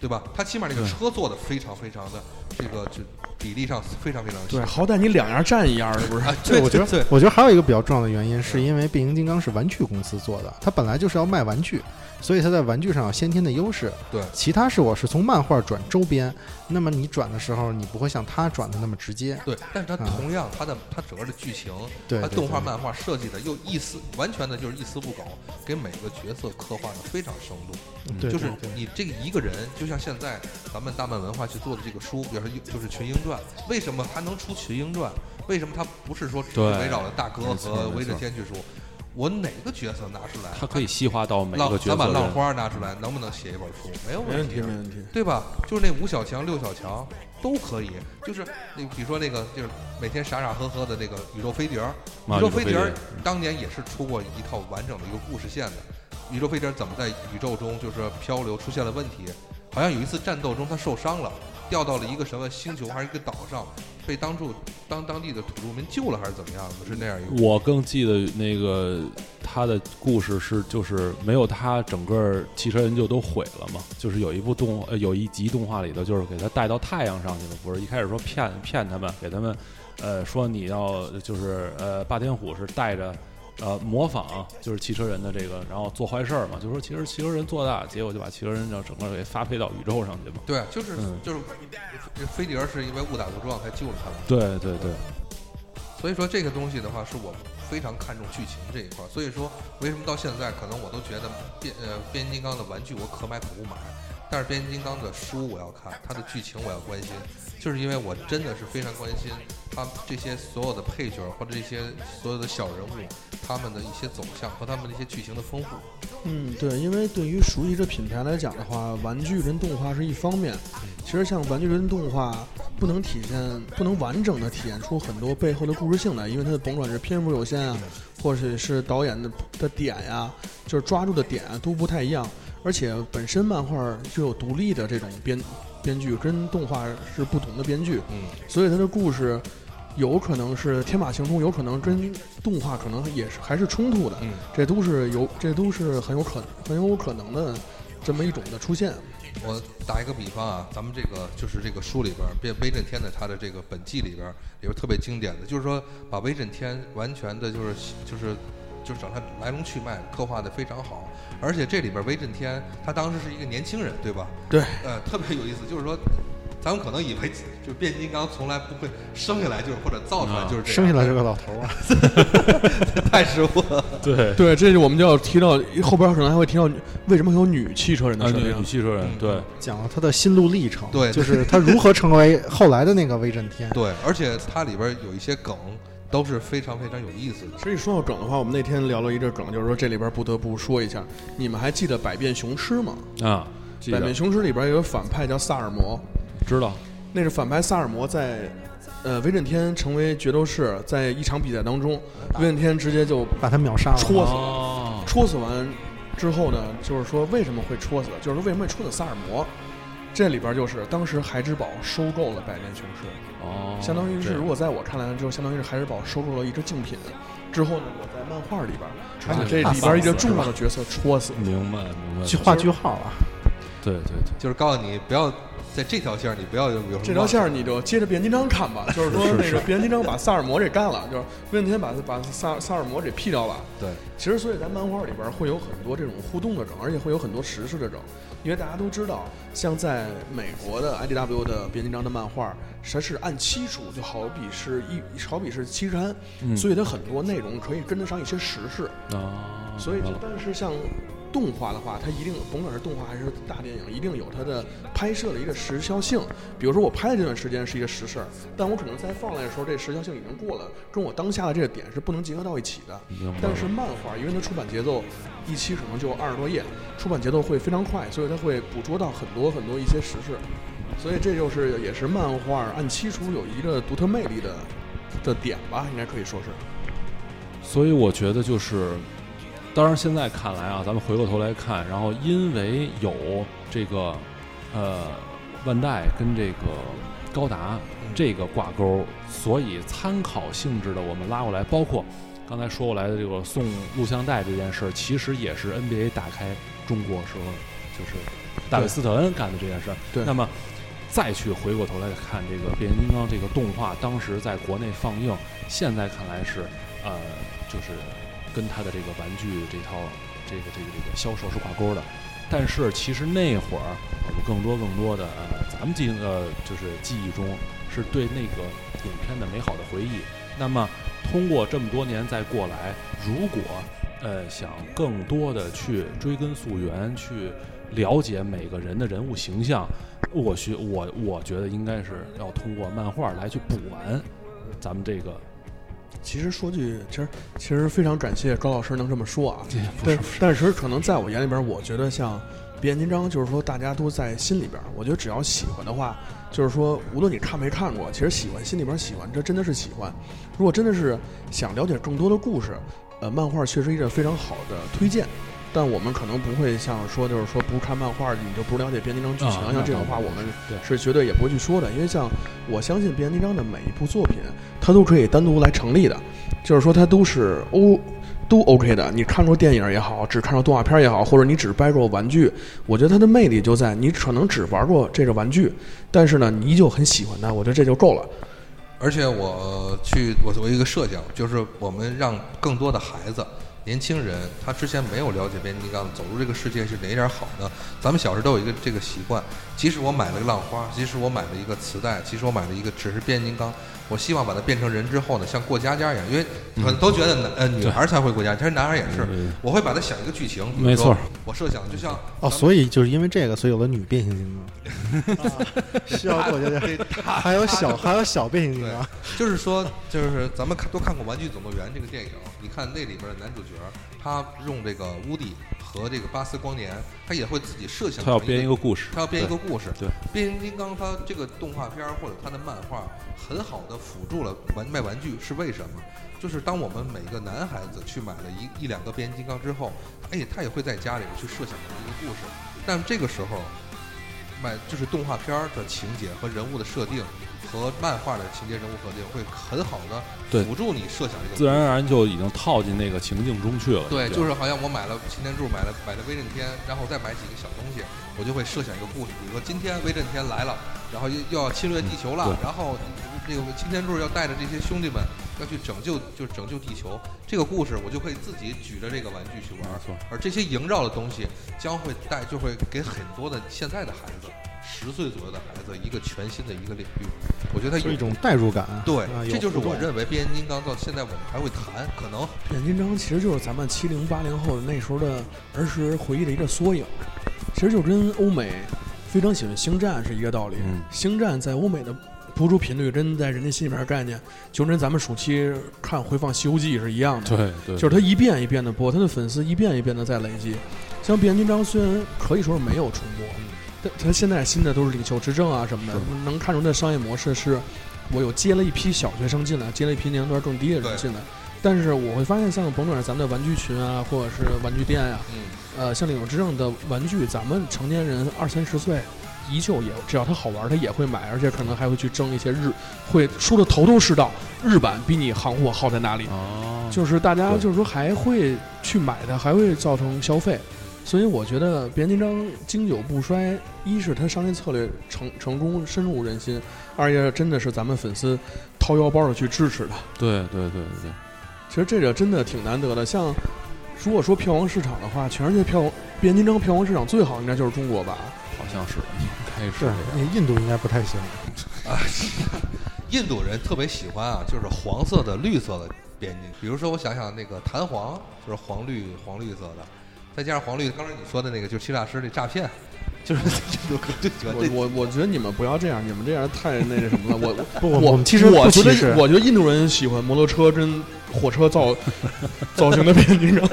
对吧？他起码这个车做的非常非常的这个就比例上非常非常对，好歹你两样占一样的，不是？啊，对，我觉对得，我觉得还有一个比较重要的原因，是因为变形金刚是玩具公司做的，它本来就是要卖玩具，所以它在玩具上有先天的优势。对其他是我是从漫画转周边，那么你转的时候，你不会像它转的那么直接。对，但是它啊同样它的它整个的剧情，对对它动画漫画设计的又一丝完全的就是一丝不苟，给每个角色刻画的非常生动。就是你这个一个人，就像现在咱们大漫文化去做的这个书，比如说就是《群英传》，为什么它能出《群英传》？为什么它不是说只是围绕着大哥和围着天去说？我哪个角色拿出来，他可以细化到每浪个角咱把浪。花拿出来，能不能写一本书？没有问题，没问题。对吧？就是那五小强、六小强都可以，就是那比如说那个就是每天傻傻呵呵的那个宇宙飞碟儿，啊宇宙飞碟儿当年也是出过一套完整的一个故事线的。宇宙飞碟儿怎么在宇宙中就是漂流出现了问题？好像有一次战斗中他受伤了，掉到了一个什么星球还是一个岛上，被当住当当地的土著民救了还是怎么样的？是那样一个。我更记得那个他的故事是，就是没有他，整个汽车人就都毁了嘛。就是有一部动呃有一集动画里头，就是给他带到太阳上去了，不是一开始说骗骗他们，给他们呃说你要就是呃霸天虎是带着。呃，模仿就是汽车人的这个，然后做坏事儿嘛，就说其实汽车人做大，结果就把汽车人让整个给发配到宇宙上去嘛。对，就是、嗯就是这飞碟儿是因为误打误撞才救了他们。对对对，所以说这个东西的话，是我非常看重剧情这一块儿。所以说，为什么到现在可能我都觉得变呃变形金刚的玩具我可买可不买，但是变形金刚的书我要看，它的剧情我要关心，就是因为我真的是非常关心他这些所有的配角或者这些所有的小人物他们的一些走向和他们的一些剧情的丰富。嗯，对，因为对于熟悉这品牌来讲的话，玩具跟动画是一方面。其实像玩具跟动画不能体现，不能完整的体现出很多背后的故事性来，因为它的甭管是篇幅有限啊，或者是导演的的点呀、就是抓住的点啊都不太一样。而且本身漫画就有独立的这种编编剧，跟动画是不同的编剧，嗯，所以它的故事有可能是天马行空，有可能跟动画可能也是还是冲突的。嗯，这都是有，这都是很有可很有可能的这么一种的出现。我打一个比方啊，咱们这个就是这个书里边儿，变威震天的他的这个本纪里边儿，里边特别经典的，就是说把威震天完全的就是就是就是找他来龙去脉刻画的非常好，而且这里边儿威震天他当时是一个年轻人，对吧？对，呃，特别有意思，就是说咱们可能以为就变形金刚从来不会生下来就是或者造出来就是这样，生下来是个老头儿啊，*laughs* 太失误了。*laughs* 对，对，这就我们就要提到后边可能还会提到为什么会有女汽车人的啊，设定女女。汽车人，对，讲了他的心路历程，对就是他如何成为后来的那个威震天。对，而且它里边有一些梗都是非常非常有意思的。其实一说到梗的话，我们那天聊了一个梗，就是说这里边不得不说一下，你们还记得百变雄狮吗？啊，百变雄狮里边有个反派叫萨尔摩，知道，那是反派萨尔摩在，呃，威震天成为决斗士，在一场比赛当中，威震天直接就把他秒杀了，戳死戳死完之后呢，就是说为什么会戳死？就是说为什么会戳死萨尔摩？这里边就是当时孩之宝收购了百变雄狮，哦，相当于是如果在我看来，就相当于是孩之宝收购了一只竞品。之后呢，我在漫画里边把这里边一个重要的角色戳死。明白明白，去画句号啊，对对对，就是告诉你不要在这条线儿，你不要有有什么这条线儿你就接着变形金刚看吧，*laughs* 就是说那个变形金刚把萨尔摩给干了，就是威震天把把萨萨尔摩给劈掉了。对，其实所以在漫画里边会有很多这种互动的梗，而且会有很多时事的梗，因为大家都知道，像在美国的 IDW 的变形金刚的漫画，它是按期出，就好比是一好比是期刊，嗯所以它很多内容可以跟得上一些时事。啊，所以就但是像动画的话，它一定甭管是动画还是大电影，一定有它的拍摄的一个时效性。比如说我拍的这段时间是一个实事儿，但我可能在放来的时候，这时效性已经过了，跟我当下的这个点是不能结合到一起的。但是漫画，因为它出版节奏一期可能就二十多页，出版节奏会非常快，所以它会捕捉到很多很多一些时事。所以这就是也是漫画按期出有一个独特魅力的的点吧，应该可以说是。所以我觉得就是，当然现在看来啊，咱们回过头来看，然后因为有这个呃万代跟这个高达这个挂钩，所以参考性质的我们拉过来，包括刚才说过来的这个送录像带这件事儿，其实也是 NBA 打开中国时候就是大卫斯特恩干的这件事儿。对那么。再去回过头来看这个变形金刚这个动画，当时在国内放映，现在看来是呃，就是跟他的这个玩具这套这个这个这个销售是挂钩的。但是其实那会儿我们更多更多的呃，咱们记呃就是记忆中是对那个影片的美好的回忆。那么通过这么多年再过来，如果呃想更多的去追根溯源，去了解每个人的人物形象，我学我我觉得应该是要通过漫画来去补完咱们这个。其实说句，其实其实非常感谢高老师能这么说啊。对但但是可能在我眼里边，我觉得像变形金刚，就是说大家都在心里边。我觉得只要喜欢的话，就是说无论你看没看过，其实喜欢心里边喜欢，这真的是喜欢。如果真的是想了解更多的故事，呃，漫画确实一个非常好的推荐。但我们可能不会像说，就是说不看漫画你就不了解变形金刚剧情，啊像这种话我们是绝对也不会去说的。因为像我相信变形金刚的每一部作品，它都可以单独来成立的，就是说它都是 O 都 OK 的。你看过电影也好，只看过动画片也好，或者你只掰过玩具，我觉得它的魅力就在你可能只玩过这个玩具，但是呢，你依旧很喜欢它，我觉得这就够了。而且我去，我作为一个设想，就是我们让更多的孩子、年轻人，他之前没有了解变形金刚，走入这个世界是哪一点好呢？咱们小时候都有一个这个习惯，即使我买了个浪花，即使我买了一个磁带，即使我买了一个只是变形金刚，我希望把它变成人之后呢，像过家家一样，因为可能都觉得男呃女孩才会过家家，其实男孩也是。我会把它想一个剧情，比如没错，我设想就像哦，所以就是因为这个，所以有了女变形金刚，啊 *laughs* 需要过家家，还有小还有小变形金刚，就是说，就是咱们看都看过《玩具总动员》这个电影，你看那里边的男主角，他用这个乌迪和这个巴斯光年，他也会自己设想他要编一个故事，他要编一个故事。对，变形金刚它这个动画片或者它的漫画，很好的辅助了玩卖玩具，是为什么？就是当我们每个男孩子去买了一一两个变形金刚之后，哎，他也会在家里去设想一个故事，但这个时候，买就是动画片的情节和人物的设定。和漫画的情节人物设定会很好的辅助你设想这个自然而然就已经套进那个情境中去了。对，就是好像我买了擎天柱，买了买了威震天，然后再买几个小东西，我就会设想一个故事，比如说今天威震天来了，然后又又要侵略地球了，对然后这个擎天柱要带着这些兄弟们要去拯救，就是拯救地球。这个故事我就可以自己举着这个玩具去玩而这些萦绕的东西将会带，就会给很多的现在的孩子十岁左右的孩子一个全新的一个领域。我觉得它有是一种代入感。对啊，这就是我。认为变形金刚到现在我们还会谈，可能变形金刚其实就是咱们七零八零后的那时候的儿时回忆的一个缩影，其实就跟欧美非常喜欢星战是一个道理。嗯星战在欧美的播出频率跟在人家心里面概念，就跟咱们暑期看回放《西游记》是一样的。对对，就是他一遍一遍的播，他的粉丝一遍一遍的在累积。像变形金刚虽然可以说是没有重播，但它现在新的都是领袖之政啊什么的，能看出它商业模式是，我有接了一批小学生进来，接了一批年龄段更低的人进来。但是我会发现，像甭管是咱们的玩具群啊，或者是玩具店呀、嗯，呃，像领袖之政的玩具，咱们成年人二三十岁。依旧也只要它好玩，他也会买，而且可能还会去争一些日，会说的头头是道。日版比你行货好在哪里？哦，就是大家就是说还会去买它，还会造成消费，所以我觉得变形金刚经久不衰，一是它商业策略成成功深入人心，二也真的是咱们粉丝掏腰包的去支持它。对对对对对，其实这个真的挺难得的，像如果说票房市场的话，全世界票变形金刚票房市场最好应该就是中国吧？好像是应该是。那印度应该不太行。啊 *laughs* 印度人特别喜欢啊，就是黄色的、绿色的边境。比如说，我想想那个弹簧，就是黄绿黄绿色的，再加上黄绿，刚才你说的那个就是七大师那诈骗，*laughs* 就是 *laughs* 就就喜欢我这。我我觉得你们不要这样，你们这样太那个什么了。我 *laughs* 不，我我们其实我觉得，我觉得印度人喜欢摩托车跟火车造造型的变形金刚，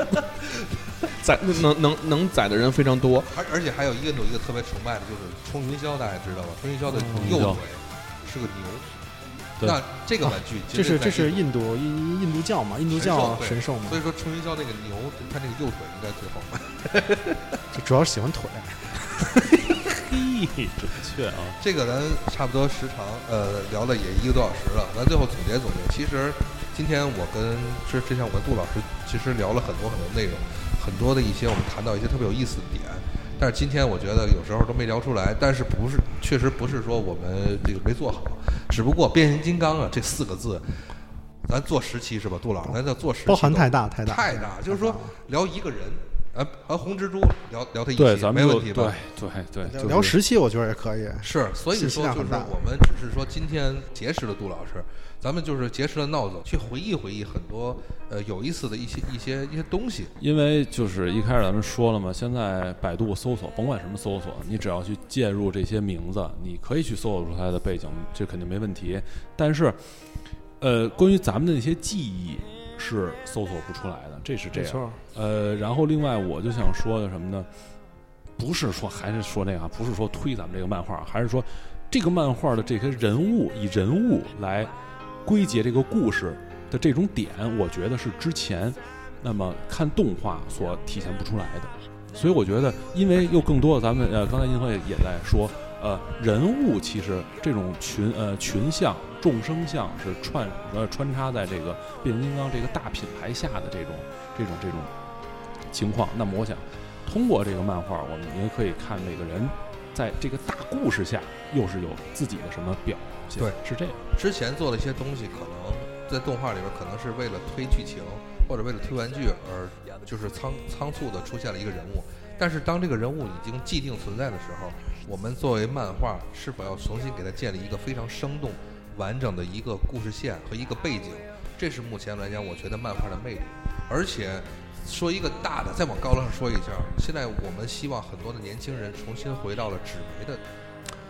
载能能能载的人非常多。而而且还有印度一个特别崇拜的就是冲云霄，大家知道吧？冲云霄的右腿是个牛。对那这个玩具这是这是印度印印度教嘛，印度教神兽嘛所，以说春云霄那个牛，它那个右腿应该最好卖。*laughs* 就主要是喜欢腿。*laughs* 嘿，准确啊！这个咱差不多时长，呃，聊了也一个多小时了。咱最后总结总结，其实今天我跟之之前我跟杜老师其实聊了很多很多内容，很多的一些我们谈到一些特别有意思的点。但是今天我觉得有时候都没聊出来，但是不是确实不是说我们这个没做好，只不过变形金刚啊这四个字，咱做十期是吧，杜老师，咱要做十期包含太大太大太大，就是说聊一个人，呃，和红蜘蛛聊聊他一对，期咱们没问题吧？对对对，聊十期，我觉得也可以。是，所以说就是我们只是说今天结识了杜老师，咱们就是结识了闹总，去回忆回忆很多呃有意思的一些一些一些东西。因为就是一开始咱们说了嘛，现在百度搜索，甭管什么搜索，你只要去介入这些名字，你可以去搜索出它的背景，这肯定没问题。但是，呃，关于咱们的那些记忆是搜索不出来的，这是这样。呃，然后另外我就想说的什么呢？不是说还是说那个啊，不是说推咱们这个漫画，还是说这个漫画的这些人物以人物来归结这个故事的这种点，我觉得是之前那么看动画所体现不出来的。所以我觉得，因为又更多的咱们呃，刚才银河也在说，呃，人物其实这种群呃群像、众生像是串呃穿插在这个变形金刚这个大品牌下的这种这种这种情况。那么我想，通过这个漫画，我们也可以看每个人在这个大故事下又是有自己的什么表现。对，是这样。之前做的一些东西，可能在动画里边可能是为了推剧情或者为了推玩具而就是仓仓促的出现了一个人物。但是当这个人物已经既定存在的时候，我们作为漫画是否要重新给它建立一个非常生动、完整的一个故事线和一个背景？这是目前来讲，我觉得漫画的魅力。而且说一个大的，再往高了上说一下，现在我们希望很多的年轻人重新回到了纸媒的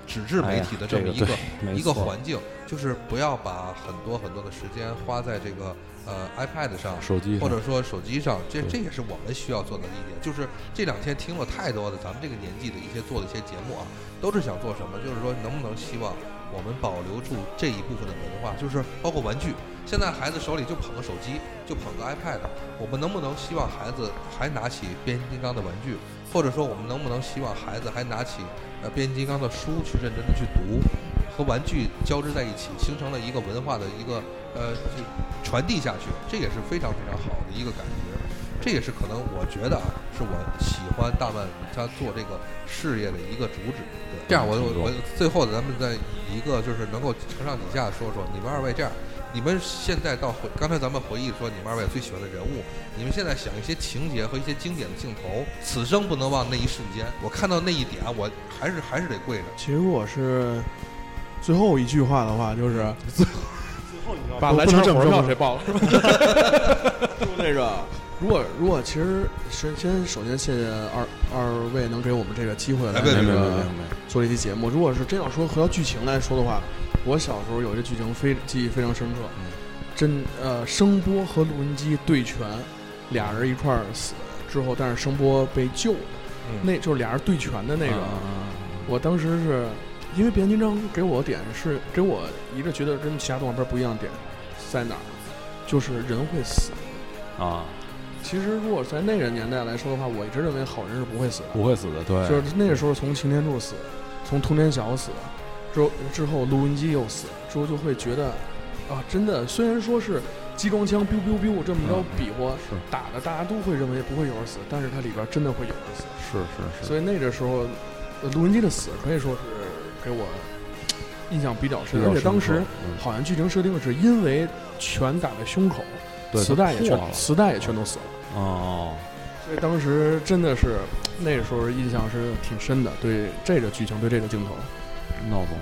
纸质媒体的这么一个,、哎这个一个环境，就是不要把很多很多的时间花在这个呃 iPad 上，手机或者说手机上，这这也是我们需要做的一点。就是这两天听了太多的咱们这个年纪的一些做的一些节目啊，都是想做什么？就是说能不能希望我们保留住这一部分的文化，就是包括玩具。现在孩子手里就捧个手机，就捧个 iPad，我们能不能希望孩子还拿起变形金刚的玩具，或者说我们能不能希望孩子还拿起呃变形金刚的书去认真的去读，和玩具交织在一起，形成了一个文化的一个呃就传递下去，这也是非常非常好的一个感觉。这也是可能我觉得啊，是我喜欢大漫他做这个事业的一个主旨。对，这样我我我最后咱们再以一个就是能够承上启下说说你们二位这样。你们现在到回，刚才咱们回忆说你们二位最喜欢的人物，你们现在想一些情节和一些经典的镜头，此生不能忘那一瞬间。我看到那一点，我还是还是得跪着。其实我是最后一句话的话，就是把不蓝圈火车不能这么说票谁报了？*laughs* 就那个，如果如果其实先先首先谢谢二二位能给我们这个机会来那个做这期节目。如果是真要说回到剧情来说的话，我小时候有一个剧情非记忆非常深刻，真呃声波和录音机对拳，俩人一块儿死之后，但是声波被救了，嗯那就是俩人对拳的那个。啊我当时是因为变形金刚给我点是给我一个觉得跟其他动画片不一样的点在哪儿，就是人会死。啊，其实如果在那个年代来说的话，我一直认为好人是不会死的，不会死的，对，就是那个时候从擎天柱死，从通天晓死，之后之后录音机又死，之后就会觉得啊，真的虽然说是机装枪 biu biu biu 这么着嗯比划是。打的，大家都会认为不会有人死，但是它里边真的会有人死。是是是，所以那个时候，呃录音机的死可以说是给我印象比较深，而且当时嗯。好像剧情设定是因为拳打在胸口，对磁带也全了磁带也全都死了，哦，所以当时真的是那个时候印象是挺深的，对这个剧情，对这个镜头。闹总，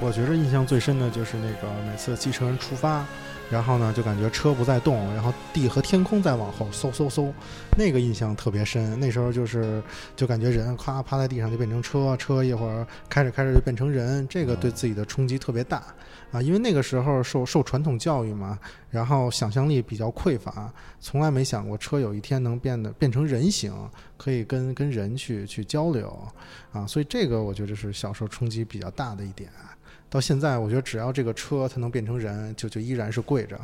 我觉着印象最深的就是那个每次继承人出发，然后呢就感觉车不再动，然后地和天空在往后嗖嗖嗖，那个印象特别深。那时候就是就感觉人咔趴在地上就变成车，车一会儿开着开着就变成人，这个对自己的冲击特别大啊。因为那个时候受受传统教育嘛，然后想象力比较匮乏，从来没想过车有一天能变得变成人形，可以跟跟人去去交流啊。所以这个我觉得是小时候冲击比较大的一点。到现在，我觉得只要这个车它能变成人，就就依然是跪着。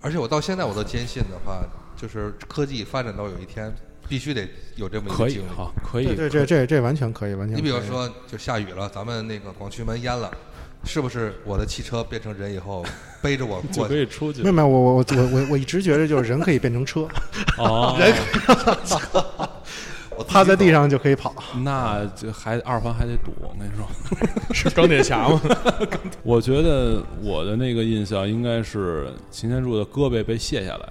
而且我到现在我都坚信的话，就是科技发展到有一天，必须得有这么一可以个经历。哈，可以，对对，这这这完全可以，完全可以。你比如说，就下雨了，咱们那个广渠门淹了，是不是我的汽车变成人以后，*laughs* 背着我就过可以出去没有没有，我我我我我我一直觉得就是人可以变成车，*laughs* 哦，我自己趴在地上就可以跑。那这还二环还得堵，我跟你说。是钢铁侠吗？*laughs* 我觉得我的那个印象应该是擎天柱的胳膊被卸下来，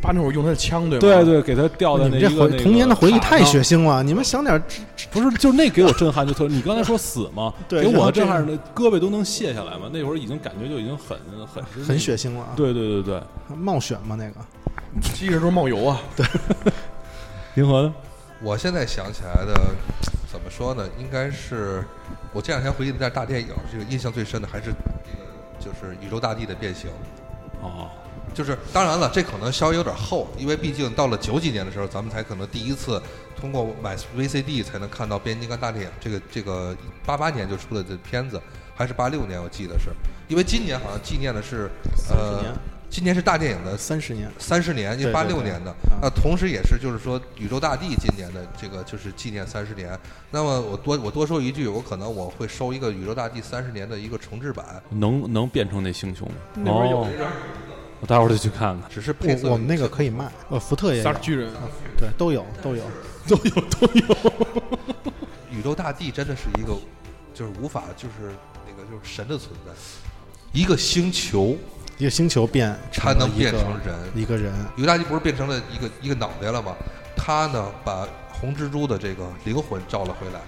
把那会儿用他的枪对吗？对对，给他吊在你这回那一个那个童年的回忆太血腥了，你们想点不是，就是那给我震撼就特。你刚才说死吗，*laughs* 对给我的震撼是那胳膊都能卸下来吗。那会儿已经感觉就已经很很很血。腥了啊！对对对对，冒血吗那个。机器人都冒油啊！银河呢？我现在想起来的，*tsk* 怎么说呢？应该是我这两天回忆了一下大电影，这个印象最深的还是这个，就是宇宙大帝的变形。哦，就是当然了，这可能稍微有点厚，因为毕竟到了九几年的时候，咱们才可能第一次通过买 VCD 才能看到变形金刚大电影。这个这个八八年就出的这片子，还是八六年，我记得是，因为今年好像纪念的是30呃年，今年是大电影的三十年，三十年，因为八六年的。啊，那同时也是就是说宇宙大帝今年的这个就是纪念三十年。那么我多我多说一句，我可能我会收一个宇宙大帝三十年的一个重制版，能能变成那星球吗？那边有哦。一，个我待会儿就去看看。只是配色我我们那个可以卖，呃，福特也有。仨，巨人，对，都有 *laughs* 都有。都有都有。*laughs* *laughs* 宇宙大帝真的是一个，就是无法就是那个就是神的存在，一个星球一个星球变他能变成人。一个人，宇宙大帝不是变成了一个一个脑袋了吗？他呢把红蜘蛛的这个灵魂召了回来，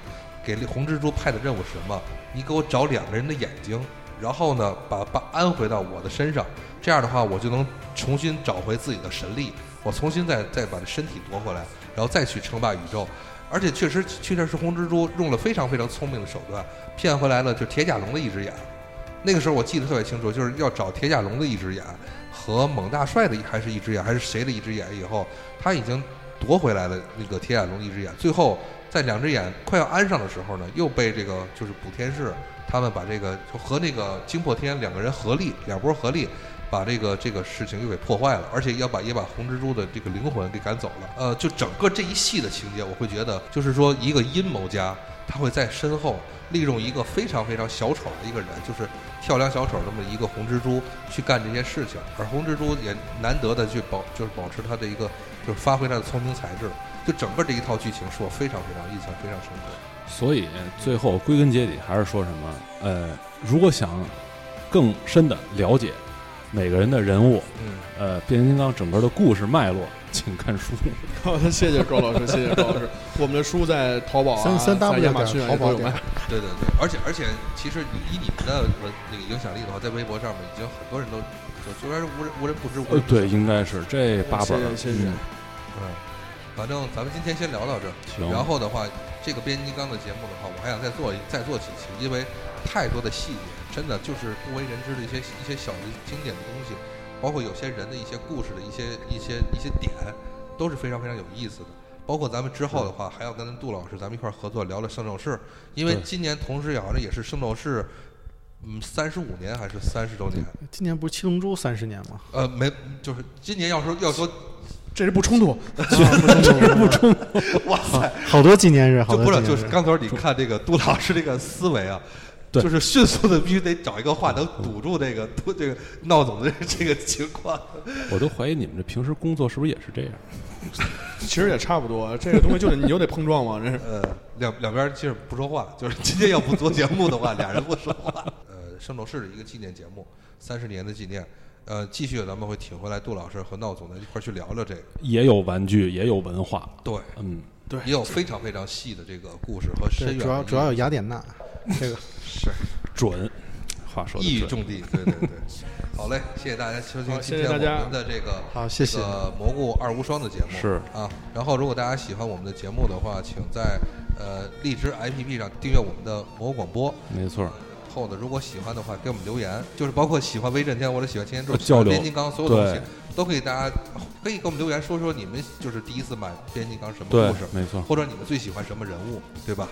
给红蜘蛛派的任务是什么？你给我找两个人的眼睛，然后呢把把安回到我的身上，这样的话我就能重新找回自己的神力，我重新再再把这身体夺回来，然后再去称霸宇宙。而且确实确实是红蜘蛛用了非常非常聪明的手段，骗回来了就铁甲龙的一只眼。那个时候我记得特别清楚，就是要找铁甲龙的一只眼和猛大帅的还是一只眼，还是谁的一只眼？以后他已经夺回来了那个铁甲龙一只眼，最后在两只眼快要安上的时候呢，又被这个就是补天士他们把这个就和那个惊破天两个人合力，两波合力。把这个这个事情又给破坏了，而且要把也把红蜘蛛的这个灵魂给赶走了。呃，就整个这一系的情节，我会觉得，就是说一个阴谋家，他会在身后利用一个非常非常小丑的一个人，就是跳梁小丑这么一个红蜘蛛去干这些事情，而红蜘蛛也难得的去保就是保持他的一个就是发挥他的聪明才智，就整个这一套剧情是我非常非常印象非常深刻。所以最后归根结底还是说什么？呃，如果想更深的了解每个人的人物，嗯，呃，变形金刚整个的故事脉络，*laughs* 请看书。*laughs* 好的，谢谢高老师，谢谢高老师。我们的书在淘宝啊，三三 W 在亚马逊淘宝有卖。对对对，而且而且，其实以你们的文那个影响力的话，在微博上面已经很多人都就虽然是无人无人不知，无呃人，不晓对，应该是这八本儿。谢谢谢谢嗯嗯，反正咱们今天先聊到这儿。行，然后的话，这个变形金刚的节目的话，我还想再做一再做几期，因为太多的细节，真的就是不为人知的一些一些小的经典的东西，包括有些人的一些故事的一些一些一些点，都是非常非常有意思的。包括咱们之后的话，还要跟杜老师咱们一块儿合作聊聊圣斗士，因为今年同时好像也是圣斗士，嗯，三十五年还是三十周年？今年不是七龙珠三十年吗？呃，没，就是今年要说要说，这是不冲突，*laughs* 不冲突，*laughs* 哇塞，好多纪念日，好就不是，就是。刚才你看这个杜老师这个思维啊，对就是迅速的必须得找一个话能堵住这个 *laughs* 堵这个闹总的这个情况。我都怀疑你们这平时工作是不是也是这样？*laughs* 其实也差不多。这个东西就是你就得碰撞嘛，这是。呃，两两边其实不说话，就是今天要不做节目的话，*laughs* 俩人不说话。呃，圣斗士的一个纪念节目，三十年的纪念。呃，继续咱们会请回来杜老师和闹总的一块儿去聊聊这个。也有玩具，也有文化。对，嗯，对也有非常非常细的这个故事和深，远。主要主要有雅典娜，这个是准。话说的一语中的，对对对。好嘞，谢谢大家收听今天我们的这个好谢谢这个蘑菇二无双的节目是啊。然后如果大家喜欢我们的节目的话，请在呃荔枝 APP 上订阅我们的蘑菇广播。没错。后呢，如果喜欢的话，给我们留言，就是包括喜欢威震天或者喜欢擎天柱、变形金刚所有东西，都可以大家可以给我们留言说说你们就是第一次买变形金刚什么故事，，没错。或者你们最喜欢什么人物，对吧？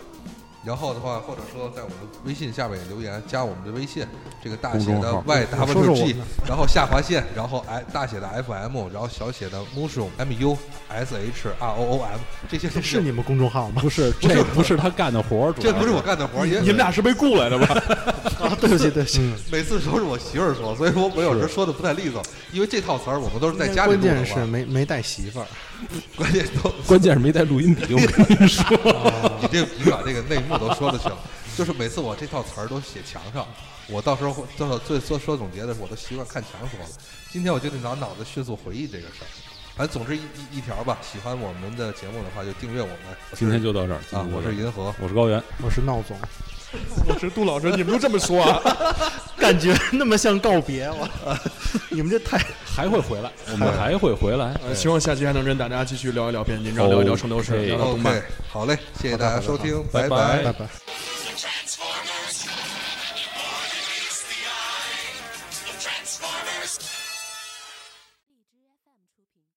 然后的话，或者说在我们的微信下面也留言，加我们的微信，这个大写的公众号 Y 说说 W 我 G，然后下划线，然后 I 大写的 F M，然后小写的 Mushroom M U S H R O O M，这些都这是你们公众号吗？不是，这不是他干的活儿，主要这不是我干的活儿，也你们俩是被雇来的吧？*laughs* 啊，对不起，对不起。每次都是我媳妇儿说，所以说我有时候说的不太利索，因为这套词儿我们都是在家里的嘛，键是没没带媳妇儿，关键都关键是没带录音笔。我跟你说，你这你把这个内幕都说了去了，就是每次我这套词儿都写墙上，我到时候会到最说说总结的时候，我都习惯看墙说了。今天我就得拿脑子迅速回忆这个事儿。反正总之一一一条吧，喜欢我们的节目的话就订阅我们。今天就到这儿啊，我是银河，我是高原。我是闹总，*laughs* 我是杜老师，你们都这么说啊？*laughs* 感觉那么像告别我，你们这太 *laughs* 还会回来，我们还会回来。呃，希望下期还能跟大家继续聊一聊变形金刚，聊一聊圣斗士聊聊动漫。好嘞，谢谢大家收听，拜拜拜拜.